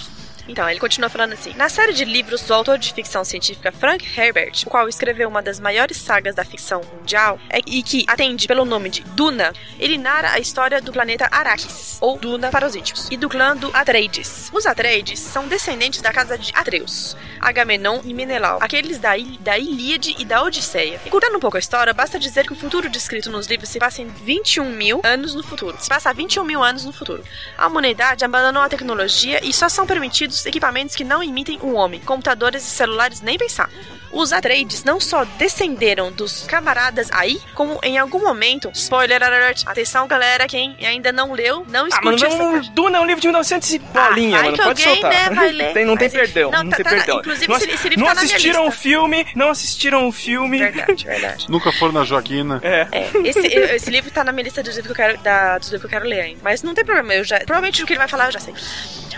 Então, ele continua falando assim: Na série de livros do autor de ficção científica Frank Herbert, o qual escreveu uma das maiores sagas da ficção mundial é- e que atende pelo nome de Duna, ele narra a história do planeta Arrakis, ou Duna para os íntimos, e do clã do Atreides. Os Atreides são descendentes da casa de Atreus, Agamenon e Menelau, aqueles da, Il da Ilíade e da Odisseia. E curtando um pouco a história, basta dizer que o futuro descrito nos livros se passa em 21 mil anos no futuro. Se passa 21 mil anos no futuro. A humanidade abandonou a tecnologia e só são permitidos equipamentos que não imitem o homem, computadores e celulares nem pensar. Os Atreides não só descenderam dos camaradas aí, como em algum momento, spoiler alert, atenção galera, quem ainda não leu, não Ah, mano, escute essa não, Duna é um livro de 1900 e bolinha, vai mano. Pode alguém, soltar. né, vai ler. tem, não tem Mas, perdão. não, Não, tá- tem tá- perdão. inclusive, não, esse- livro não tá na minha assistiram o lista. filme, não assistiram o filme. Verdade, verdade. Nunca foram na Joaquina. É. É, esse, esse livro tá na minha lista dos livros que eu quero, da, dos livros que eu quero ler ainda. Mas não tem problema, eu já. Provavelmente o que ele vai falar eu já sei.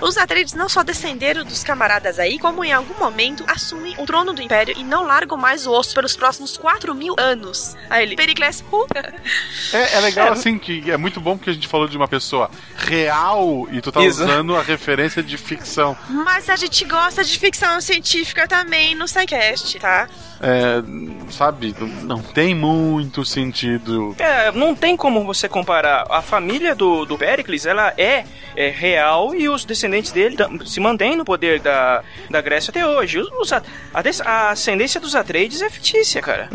Os Atreides não só descenderam dos camaradas aí, como em algum momento assumem o trono do Império e não largam mais o osso pelos próximos 4 mil anos. Aí ele, Pericles, uh. É, é legal assim que é muito bom porque a gente falou de uma pessoa real e tu tá Isso. usando a referência de ficção. Mas a gente gosta de ficção científica também no SciCast, tá? É, sabe, não tem muito sentido. É, não tem como você comparar. A família do, do Pericles, ela é, é real e os descendentes descendentes dele se mantêm no poder da, da Grécia até hoje. Os- os a, a ascendência dos Atreides é fictícia, cara.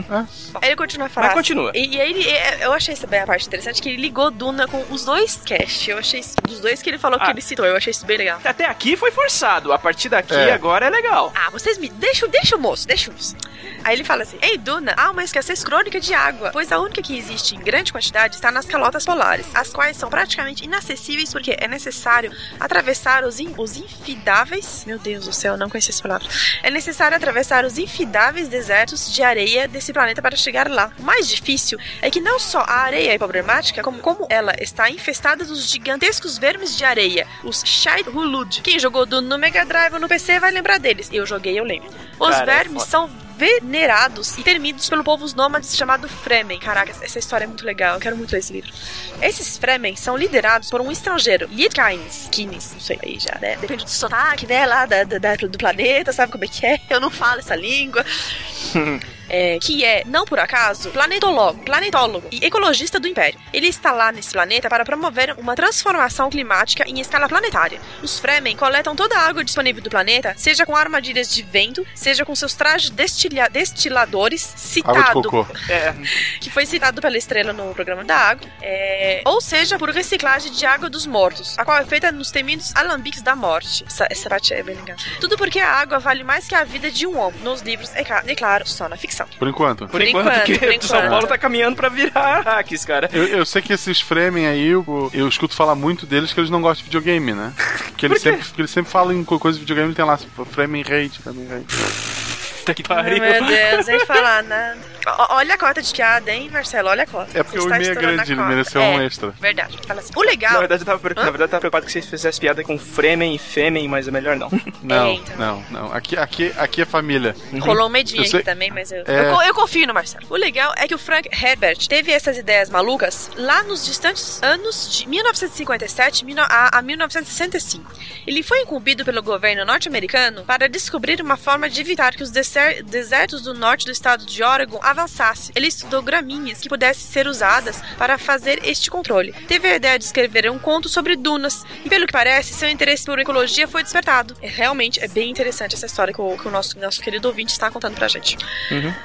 Aí ele continua a falar. Mas continua. E, e aí ele, é, eu achei essa bem a parte interessante, que ele ligou Duna com os dois cast. Eu achei isso, dos dois que ele falou que Ah. ele citou, eu achei isso bem legal. Até aqui foi forçado. A partir daqui, É. agora é legal. Ah, vocês me. Deixa, deixa o moço, deixa o moço. Aí ele fala assim: Ei, Duna, há uma escassez crônica de água, pois a única que existe em grande quantidade está nas calotas polares, as quais são praticamente inacessíveis porque é necessário atravessar os, in- os infidáveis. Meu Deus do céu, não conhecia essa palavra. É necessário atravessar os infidáveis desertos de areia desse planeta para chegar lá. O mais difícil é que não só a areia é problemática, como, como ela está infestada dos gigantescos vermes de areia, os Shide Hulud. Quem jogou Duna no Mega Drive ou no PC vai lembrar deles. Eu joguei, eu lembro. Os Cara, é vermes foda. são venerados e temidos pelo povo nômades chamado Fremen. Caraca, essa história é muito legal, eu quero muito ler esse livro. Esses Fremen são liderados por um estrangeiro, Yidkains, Kines, não sei aí já, né? Depende do sotaque, né, lá da- da- do planeta, sabe como é que é? Eu não falo essa língua. É, que é, não por acaso, planetólogo, planetólogo e ecologista do Império. Ele está lá nesse planeta para promover uma transformação climática em escala planetária. Os Fremen coletam toda a água disponível do planeta, seja com armadilhas de vento, seja com seus trajes destilha- destiladores, Água de citado, cocô. É. que foi citado pela estrela no programa da água, é, ou seja, por reciclagem de água dos mortos, a qual é feita nos temidos alambiques da morte. Essa, essa parte é bem legal. Tudo porque a água vale mais que a vida de um homem, nos livros, é, é claro, só na ficção. Por enquanto. Por, enquanto, enquanto, porque por São enquanto. Paulo tá caminhando pra virar hacks, cara. Eu, eu sei que esses Fremen aí, eu, eu escuto falar muito deles que eles não gostam de videogame, né? Que eles, sempre, que eles sempre falam em co- coisa de videogame tem lá, Fremen Rage, Fremen Rage. Puta que Ai, meu Deus, nem falar nada. O- Olha a cota de piada, hein, Marcelo? Olha a cota. É porque Você o está e-mail é grande, ele mereceu É, um extra. Verdade. Fala assim. O legal. Na verdade, eu tava, na verdade, eu tava preocupado que vocês fizessem piada com Fremen e Fêmen, mas é melhor não. Não, É, então. não, não. Aqui, aqui, aqui é família. Rolou um medinho aqui também, mas eu, É. eu, eu confio no Marcelo. O legal é que o Frank Herbert teve essas ideias malucas lá nos distantes anos de 1957 mil- a, a 1965. Ele foi incumbido pelo governo norte-americano para descobrir uma forma de evitar que os deser- desertos do norte do estado de Oregon avançassem. Ele estudou gramíneas que pudessem ser usadas para fazer este controle. Teve a ideia de escrever um conto sobre dunas e, pelo que parece, seu interesse por ecologia foi despertado. É, realmente é bem interessante essa história que o, que o nosso, nosso querido ouvinte está contando pra gente.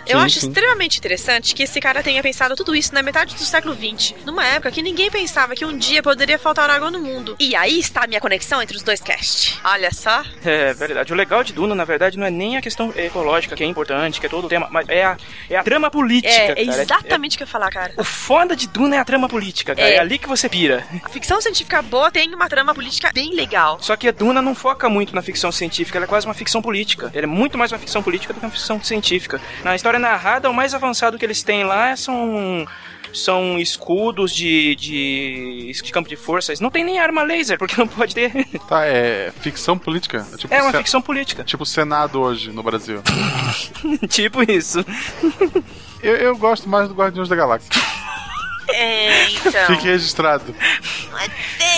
Eu acho extremamente interessante que esse cara tenha pensado tudo isso na metade do século XX, numa época que ninguém pensava que um dia poderia faltar água no mundo. E aí está a minha conexão entre os dois cast. Olha só. É verdade. O legal de Duna, na verdade, não é nem a questão ecológica, que é importante, que é todo o tema, mas é a, é a trama política. É, é exatamente o que eu ia falar, cara. O foda de Duna é a trama política, cara. É. É, ali que você pira. A ficção científica boa tem uma trama política bem legal. Só que a Duna não foca muito na ficção científica, ela é quase uma ficção política. Ela é muito mais uma ficção política do que uma ficção científica. Na história narrada, o mais avançado que eles têm lá são são escudos de, de, de campo de forças. Não tem nem arma laser, porque não pode ter. Tá, é ficção política? tipo É uma ficção política. Tipo o Senado hoje no Brasil. tipo isso. Eu, eu gosto mais do Guardiões da Galáxia. É, então. Fique registrado.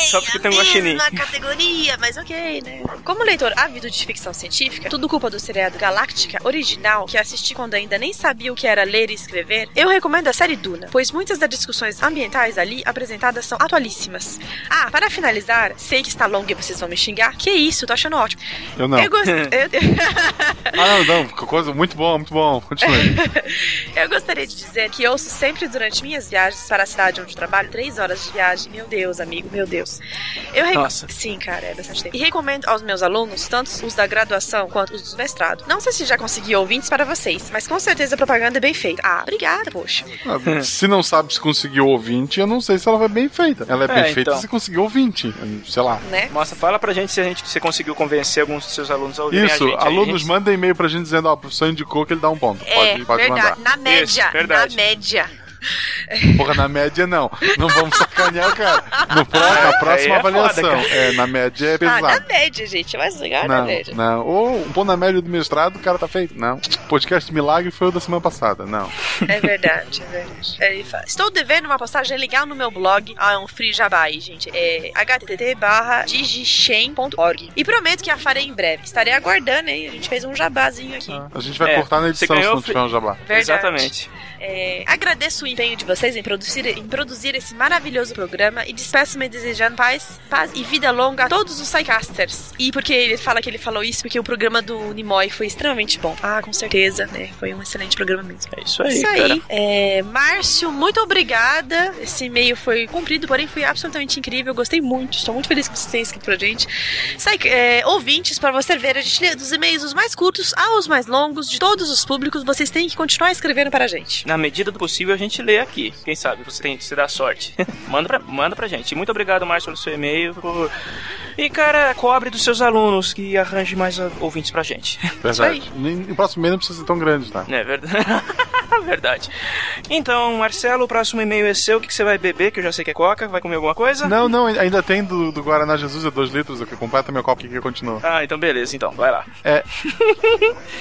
Só porque tem um guaxinim. Na categoria, mas ok, né? Como leitor ávido de ficção científica, tudo culpa do seriado Galáctica original, que assisti quando ainda nem sabia o que era ler e escrever, eu recomendo a série Duna, pois muitas das discussões ambientais ali apresentadas são atualíssimas. Ah, para finalizar, sei que está longo e vocês vão me xingar. Que isso, tô achando ótimo. Eu não. Eu gostei. Ah, não, não. Coisa muito bom, muito bom. Continue. Eu gostaria de dizer que ouço sempre durante minhas viagens para a cidade onde trabalho, três horas de viagem. Meu Deus, amigo, meu Deus. Eu rec- Nossa. Sim, cara, é bastante tempo. E recomendo aos meus alunos, tanto os da graduação quanto os do mestrado. Não sei se já consegui ouvintes para vocês, mas com certeza a propaganda é bem feita. Ah, obrigada, poxa. Ah, se não sabe se conseguiu ouvinte, eu não sei se ela vai bem feita. Ela é bem É, feita então. se conseguiu ouvinte. Sei lá. Né? Nossa, fala pra gente se a gente se conseguiu convencer alguns dos seus alunos a ouvirem a Isso, gente aí. alunos, mandem e-mail pra gente dizendo, ó, o professor indicou que ele dá um ponto. É, Pode, pode verdade. mandar. Na média. Isso, verdade. Na média. Porra, na média não. Não vamos sacanear, cara. No pró- na aí próxima é foda, avaliação. cara. é, na média é Ah, na pesado. média, gente. Mas legal na Não, média. não. Ou um pão na média do mestrado, o cara tá feito. Não. Podcast Milagre foi o da semana passada. Não. É verdade, é verdade. Fala, Estou devendo uma postagem legal no meu blog. Ah, é um free jabá aí, gente. É http barra. E prometo que a farei em breve. Estarei aguardando, hein? A gente fez um jabazinho aqui. A gente vai É, cortar na edição se não tiver um jabá. Verdade. Exatamente. É, agradeço empenho de vocês em produzir, em produzir esse maravilhoso programa e despeço-me desejando paz, paz e vida longa a todos os Psycasters. E porque ele fala que ele falou isso porque o programa do Nimoy foi extremamente bom. Ah, com certeza, né? Foi um excelente programa mesmo. É isso aí, Isso cara. aí. É, Márcio, muito obrigada. Esse e-mail foi cumprido, porém foi absolutamente incrível. Gostei muito. Estou muito feliz que vocês tenham escrito pra gente. Sai, é, ouvintes, para você ver, a gente lê dos e-mails os mais curtos aos mais longos, de todos os públicos, vocês têm que continuar escrevendo para a gente. Na medida do possível, a gente lê aqui. Quem sabe você tem se dá sorte. manda, pra, manda pra gente. Muito obrigado, Márcio, pelo seu e-mail. por- E, cara, cobre dos seus alunos que arranje mais ouvintes pra gente. Verdade. O próximo e-mail não precisa ser tão grande, tá? É verdade. verdade. Então, Marcelo, o próximo e-mail é seu. O que que você vai beber? Que eu já sei que é coca. Vai comer alguma coisa? Não, não, ainda tem do, do Guaraná Jesus, é 2 litros, eu completa meu copo que continua. Ah, então beleza, então. Vai lá. É.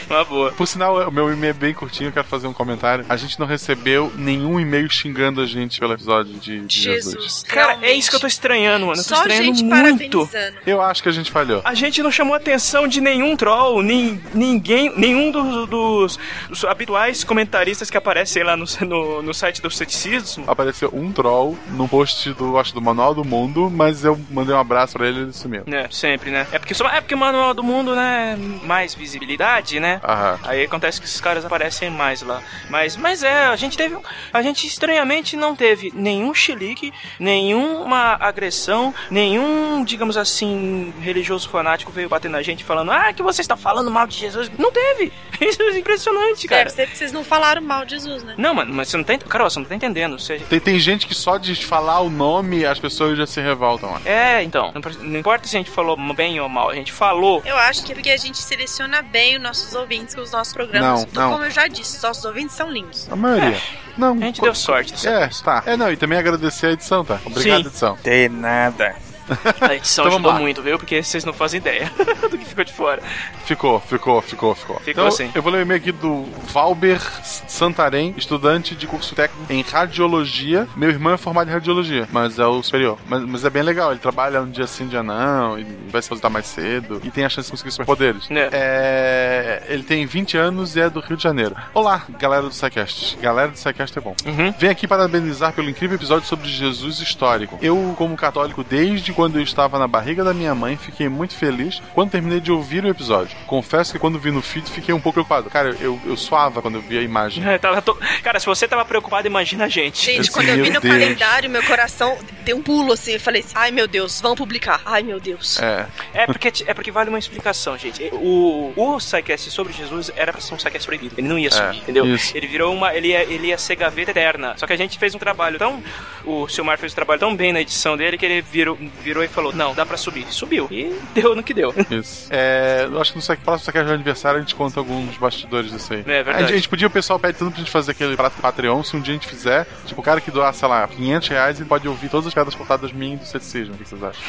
Uma boa. Por sinal, o meu e-mail é bem curtinho, eu quero fazer um comentário. A gente não recebeu nenhum e-mail xingando a gente pelo episódio de, de Jesus. Cara, é isso que eu tô estranhando, mano. Eu tô Só estranhando gente muito. Eu acho que a gente falhou. A gente não chamou a atenção de nenhum troll, nem, ninguém, nenhum dos, dos- dos habituais comentaristas que aparecem lá no, no, no site do ceticismo. Apareceu um troll no post do, acho, do Manual do Mundo, mas eu mandei um abraço pra ele e ele sumiu. É, sempre, né? É porque, só, é porque o Manual do Mundo, né? Mais visibilidade, né? Aham. Aí acontece que esses caras aparecem mais lá. Mas, mas é, a gente teve. A gente estranhamente não teve nenhum chilique, nenhuma agressão, nenhum, digamos assim, religioso fanático veio bater na gente falando, ah, que você está falando mal de Jesus. Não teve! Isso é impressionante, cara. Deve ser porque vocês não falaram mal de Jesus, né? Não, mano, mas você não tá. Carol, você não tá entendendo. Você... Tem, tem gente que só de falar o nome as pessoas já se revoltam. Ó. É, então. Não, importa se a gente falou bem ou mal, a gente falou. Eu acho que é porque a gente seleciona bem os nossos ouvintes com os nossos programas. Não, Então, não. Como eu já disse, os nossos ouvintes são lindos. A maioria. Não, A gente deu sorte. dessa É, tá. É, não, e também agradecer a edição, tá? Obrigado, Sim. edição. De nada. A edição Então ajudou muito, viu? Porque vocês não fazem ideia do que ficou de fora. Ficou, ficou, ficou, ficou. Ficou então, assim. Eu vou ler o e-mail aqui do Valber Santarém, estudante de curso técnico em radiologia. Meu irmão é formado em radiologia, mas é o superior. Mas, mas é bem legal, ele trabalha um dia sim, um dia não, e vai se ausentar mais cedo, e tem a chance de conseguir superpoderes. É, ele tem 20 anos e é do Rio de Janeiro. Olá, galera do SciCast. Galera do SciCast é bom. Uhum. Vem aqui parabenizar pelo incrível episódio sobre Jesus histórico. Eu, como católico, desde quando eu estava na barriga da minha mãe, fiquei muito feliz quando terminei de ouvir o episódio. Confesso que quando vi no feed, fiquei um pouco preocupado. Cara, eu, eu suava quando eu vi a imagem. É, tava to- Cara, se você tava preocupado, imagina a gente. Gente, quando eu vi no calendário, meu coração deu um pulo assim. Eu falei assim: ai meu Deus, vão publicar. Ai meu Deus. É. É porque, é porque vale uma explicação, gente. O, o SciCast sobre Jesus era pra ser um SciCast proibido. Ele não ia subir, entendeu? isso. Ele virou uma. Ele ia, ele ia ser gaveta eterna. Só que a gente fez um trabalho tão. O Silmar fez um trabalho tão bem na edição dele que ele virou, virou e falou: Não, dá pra subir. Subiu. E deu no que deu. Isso. É, eu acho que no próximo SciCast de aniversário a gente conta alguns bastidores disso aí. É verdade. A gente, a gente podia, o pessoal pede tanto pra gente fazer aquele pra Patreon, se um dia a gente fizer, tipo, o cara que doar, sei lá, 500 reais, ele pode ouvir todas as piadas cortadas minhas do ceticismo. O que vocês acham?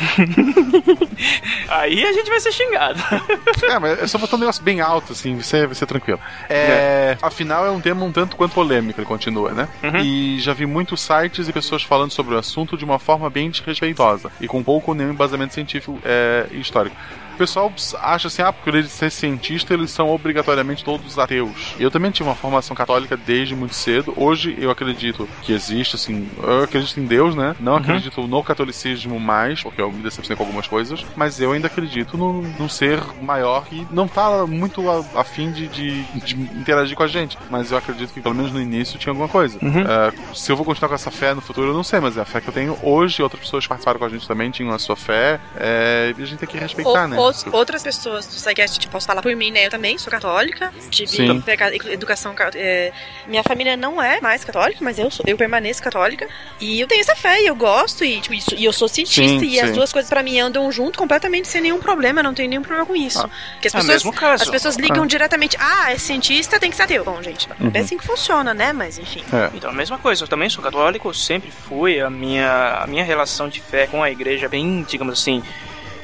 Aí a gente vai ser xingado. É, mas é só botar um negócio bem alto, assim, vai ser, vai ser tranquilo. É, Afinal, é um tema um tanto quanto polêmico, ele continua, né? Uhum. E já vi muitos sites e pessoas falando sobre o assunto de uma forma bem desrespeitosa e com pouco ou nenhum embasamento científico é, histórico. O pessoal acha assim, ah, porque eles ser cientista, eles são obrigatoriamente todos ateus. Eu também tive uma formação católica desde muito cedo. Hoje eu acredito que existe, assim, eu acredito em Deus, né? Não Uhum. acredito no catolicismo mais, porque eu me decepcionei com algumas coisas, mas eu ainda acredito no, num ser maior que não tá muito a, a fim de, de, de interagir com a gente. Mas eu acredito que pelo menos no início tinha alguma coisa. Uhum. É, se eu vou continuar com essa fé no futuro, eu não sei, mas é a fé que eu tenho hoje. Outras pessoas que participaram com a gente também tinham a sua fé. é, e a gente tem que respeitar, Ou- né? Outras pessoas do SciCast, tipo, posso falar por mim, né? Eu também sou católica, tive educação. ca- é, minha família não é mais católica, mas eu, sou, eu permaneço católica. E eu tenho essa fé, e eu gosto, e, tipo, isso- e eu sou cientista, Sim, e as duas coisas pra mim andam junto completamente sem nenhum problema, eu não tenho nenhum problema com isso. Ah. Porque as É o pessoas, mesmo caso. as pessoas ligam Ah. diretamente, ah, é cientista, tem que ser ateu. Bom, gente, Uhum. é assim que funciona, né? Mas enfim. Então, a mesma coisa, eu também sou católico, sempre fui. A minha, a minha relação de fé com a igreja é bem, digamos assim,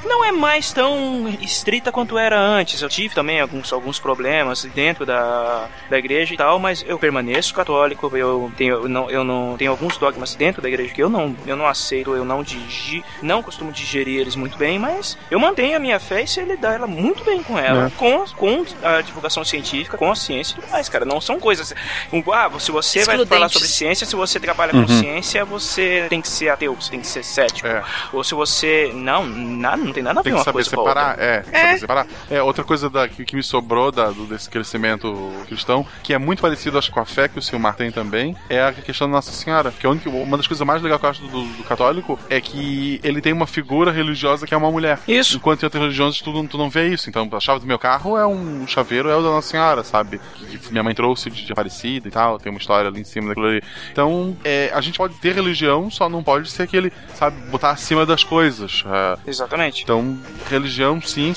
não é mais tão estrita quanto era antes. Eu tive também alguns, alguns problemas dentro da, da igreja e tal, mas eu permaneço católico, eu tenho, eu não, eu não tenho alguns dogmas dentro da igreja que eu não, eu não aceito, eu não digi, não costumo digerir eles muito bem, mas eu mantenho a minha fé e sei lidar ela muito bem com ela, É. com, com a divulgação científica, com a ciência e tudo mais, cara. Não são coisas. um, Ah, se você vai falar sobre ciência, se você trabalha com Uhum. ciência, você tem que ser ateu, você tem que ser cético. É. Ou se você. Não, nada, não tem nada a ver Tem que uma saber coisa com a separar, outra. é, tem que saber separar. É, outra coisa da, que, que me sobrou da, do- desse crescimento cristão, que é muito parecido, acho, com a fé que o Silmar tem também, é a questão da Nossa Senhora. Que é a única, uma das coisas mais legais que eu acho do, do católico é que ele tem uma figura religiosa que é uma mulher. Isso. Enquanto em outras religiões tu, não- tu não vê isso. Então, a chave do meu carro é um chaveiro, é o da Nossa Senhora, sabe? Que, que minha mãe trouxe de, de Aparecida e tal, tem uma história ali em cima daquilo ali. Então, é, a gente pode ter religião, só não pode ser aquele, sabe, botar acima das coisas. É, Exatamente. Então, religião, sim.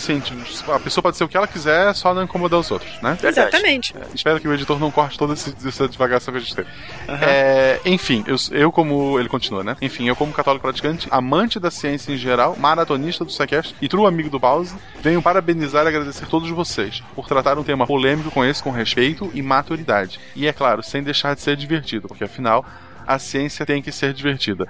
A pessoa pode ser o que ela quiser, só não incomodar os outros, né? Exatamente. Espero que o editor não corte toda esse- essa divagação que a gente teve. É, enfim, eu, eu como. Ele continua, né? Enfim, eu como católico praticante, amante da ciência em geral, maratonista do Sequest e true amigo do Pause, venho parabenizar e agradecer todos vocês por tratar um tema polêmico com esse com respeito e maturidade. E é claro, sem deixar de ser divertido, porque afinal, a ciência tem que ser divertida.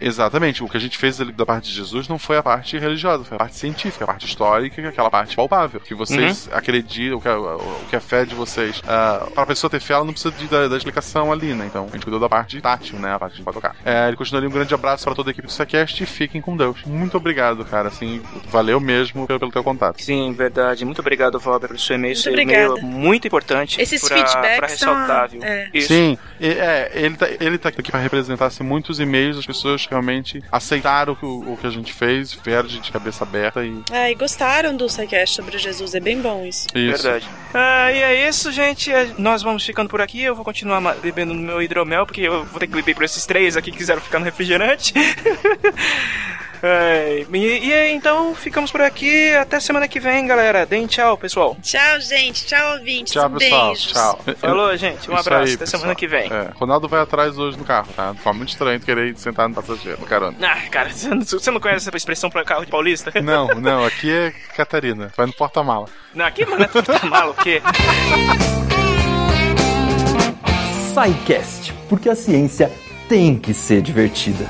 Exatamente, o que a gente fez ali da parte de Jesus não foi a parte religiosa, foi a parte científica, a parte histórica, aquela parte palpável. Que vocês acreditam, o que a, o que a fé de vocês. Uh, para a pessoa ter fé, ela não precisa de, da, da explicação ali, né? Então a gente cuidou da parte tátil, né? A parte de pode tocar. É, ele continua ali um grande abraço para toda a equipe do Sequest e fiquem com Deus. Muito obrigado, cara. Assim, valeu mesmo pelo, pelo teu contato. Sim, verdade. Muito obrigado, Valber, pelo seu e-mail. Muito Seu e-mail é muito importante Esses pra, feedbacks pra são- viu? é. Sim, e- é, ele tá, ele tá aqui para representar assim, muitos e-mails das pessoas que realmente aceitaram o, que- o que a gente fez, vieram de cabeça aberta e. É, e gostaram do SciCast sobre Jesus, é bem bom isso. Isso. Verdade. Ah, e é isso, gente. É, Nós vamos ficando por aqui. Eu vou continuar bebendo no meu hidromel, porque eu vou ter que beber por esses três aqui que quiseram ficar no refrigerante. É, e, e então ficamos por aqui. Até semana que vem, galera. Deem tchau, pessoal. Tchau, gente. Tchau, ouvintes. Tchau, pessoal. Beijos. Tchau. Falou, gente. Um Isso abraço. aí, Até pessoal. semana que vem. É, Ronaldo vai atrás hoje no carro, tá? Foi muito estranho querer sentar no passageiro, no carona. Ah, cara, você não- não conhece essa expressão pra carro de paulista? Não, não, aqui é Catarina. Vai no porta-mala. Não, aqui, mano, é mal, o quê? SciCast, porque a ciência tem que ser divertida.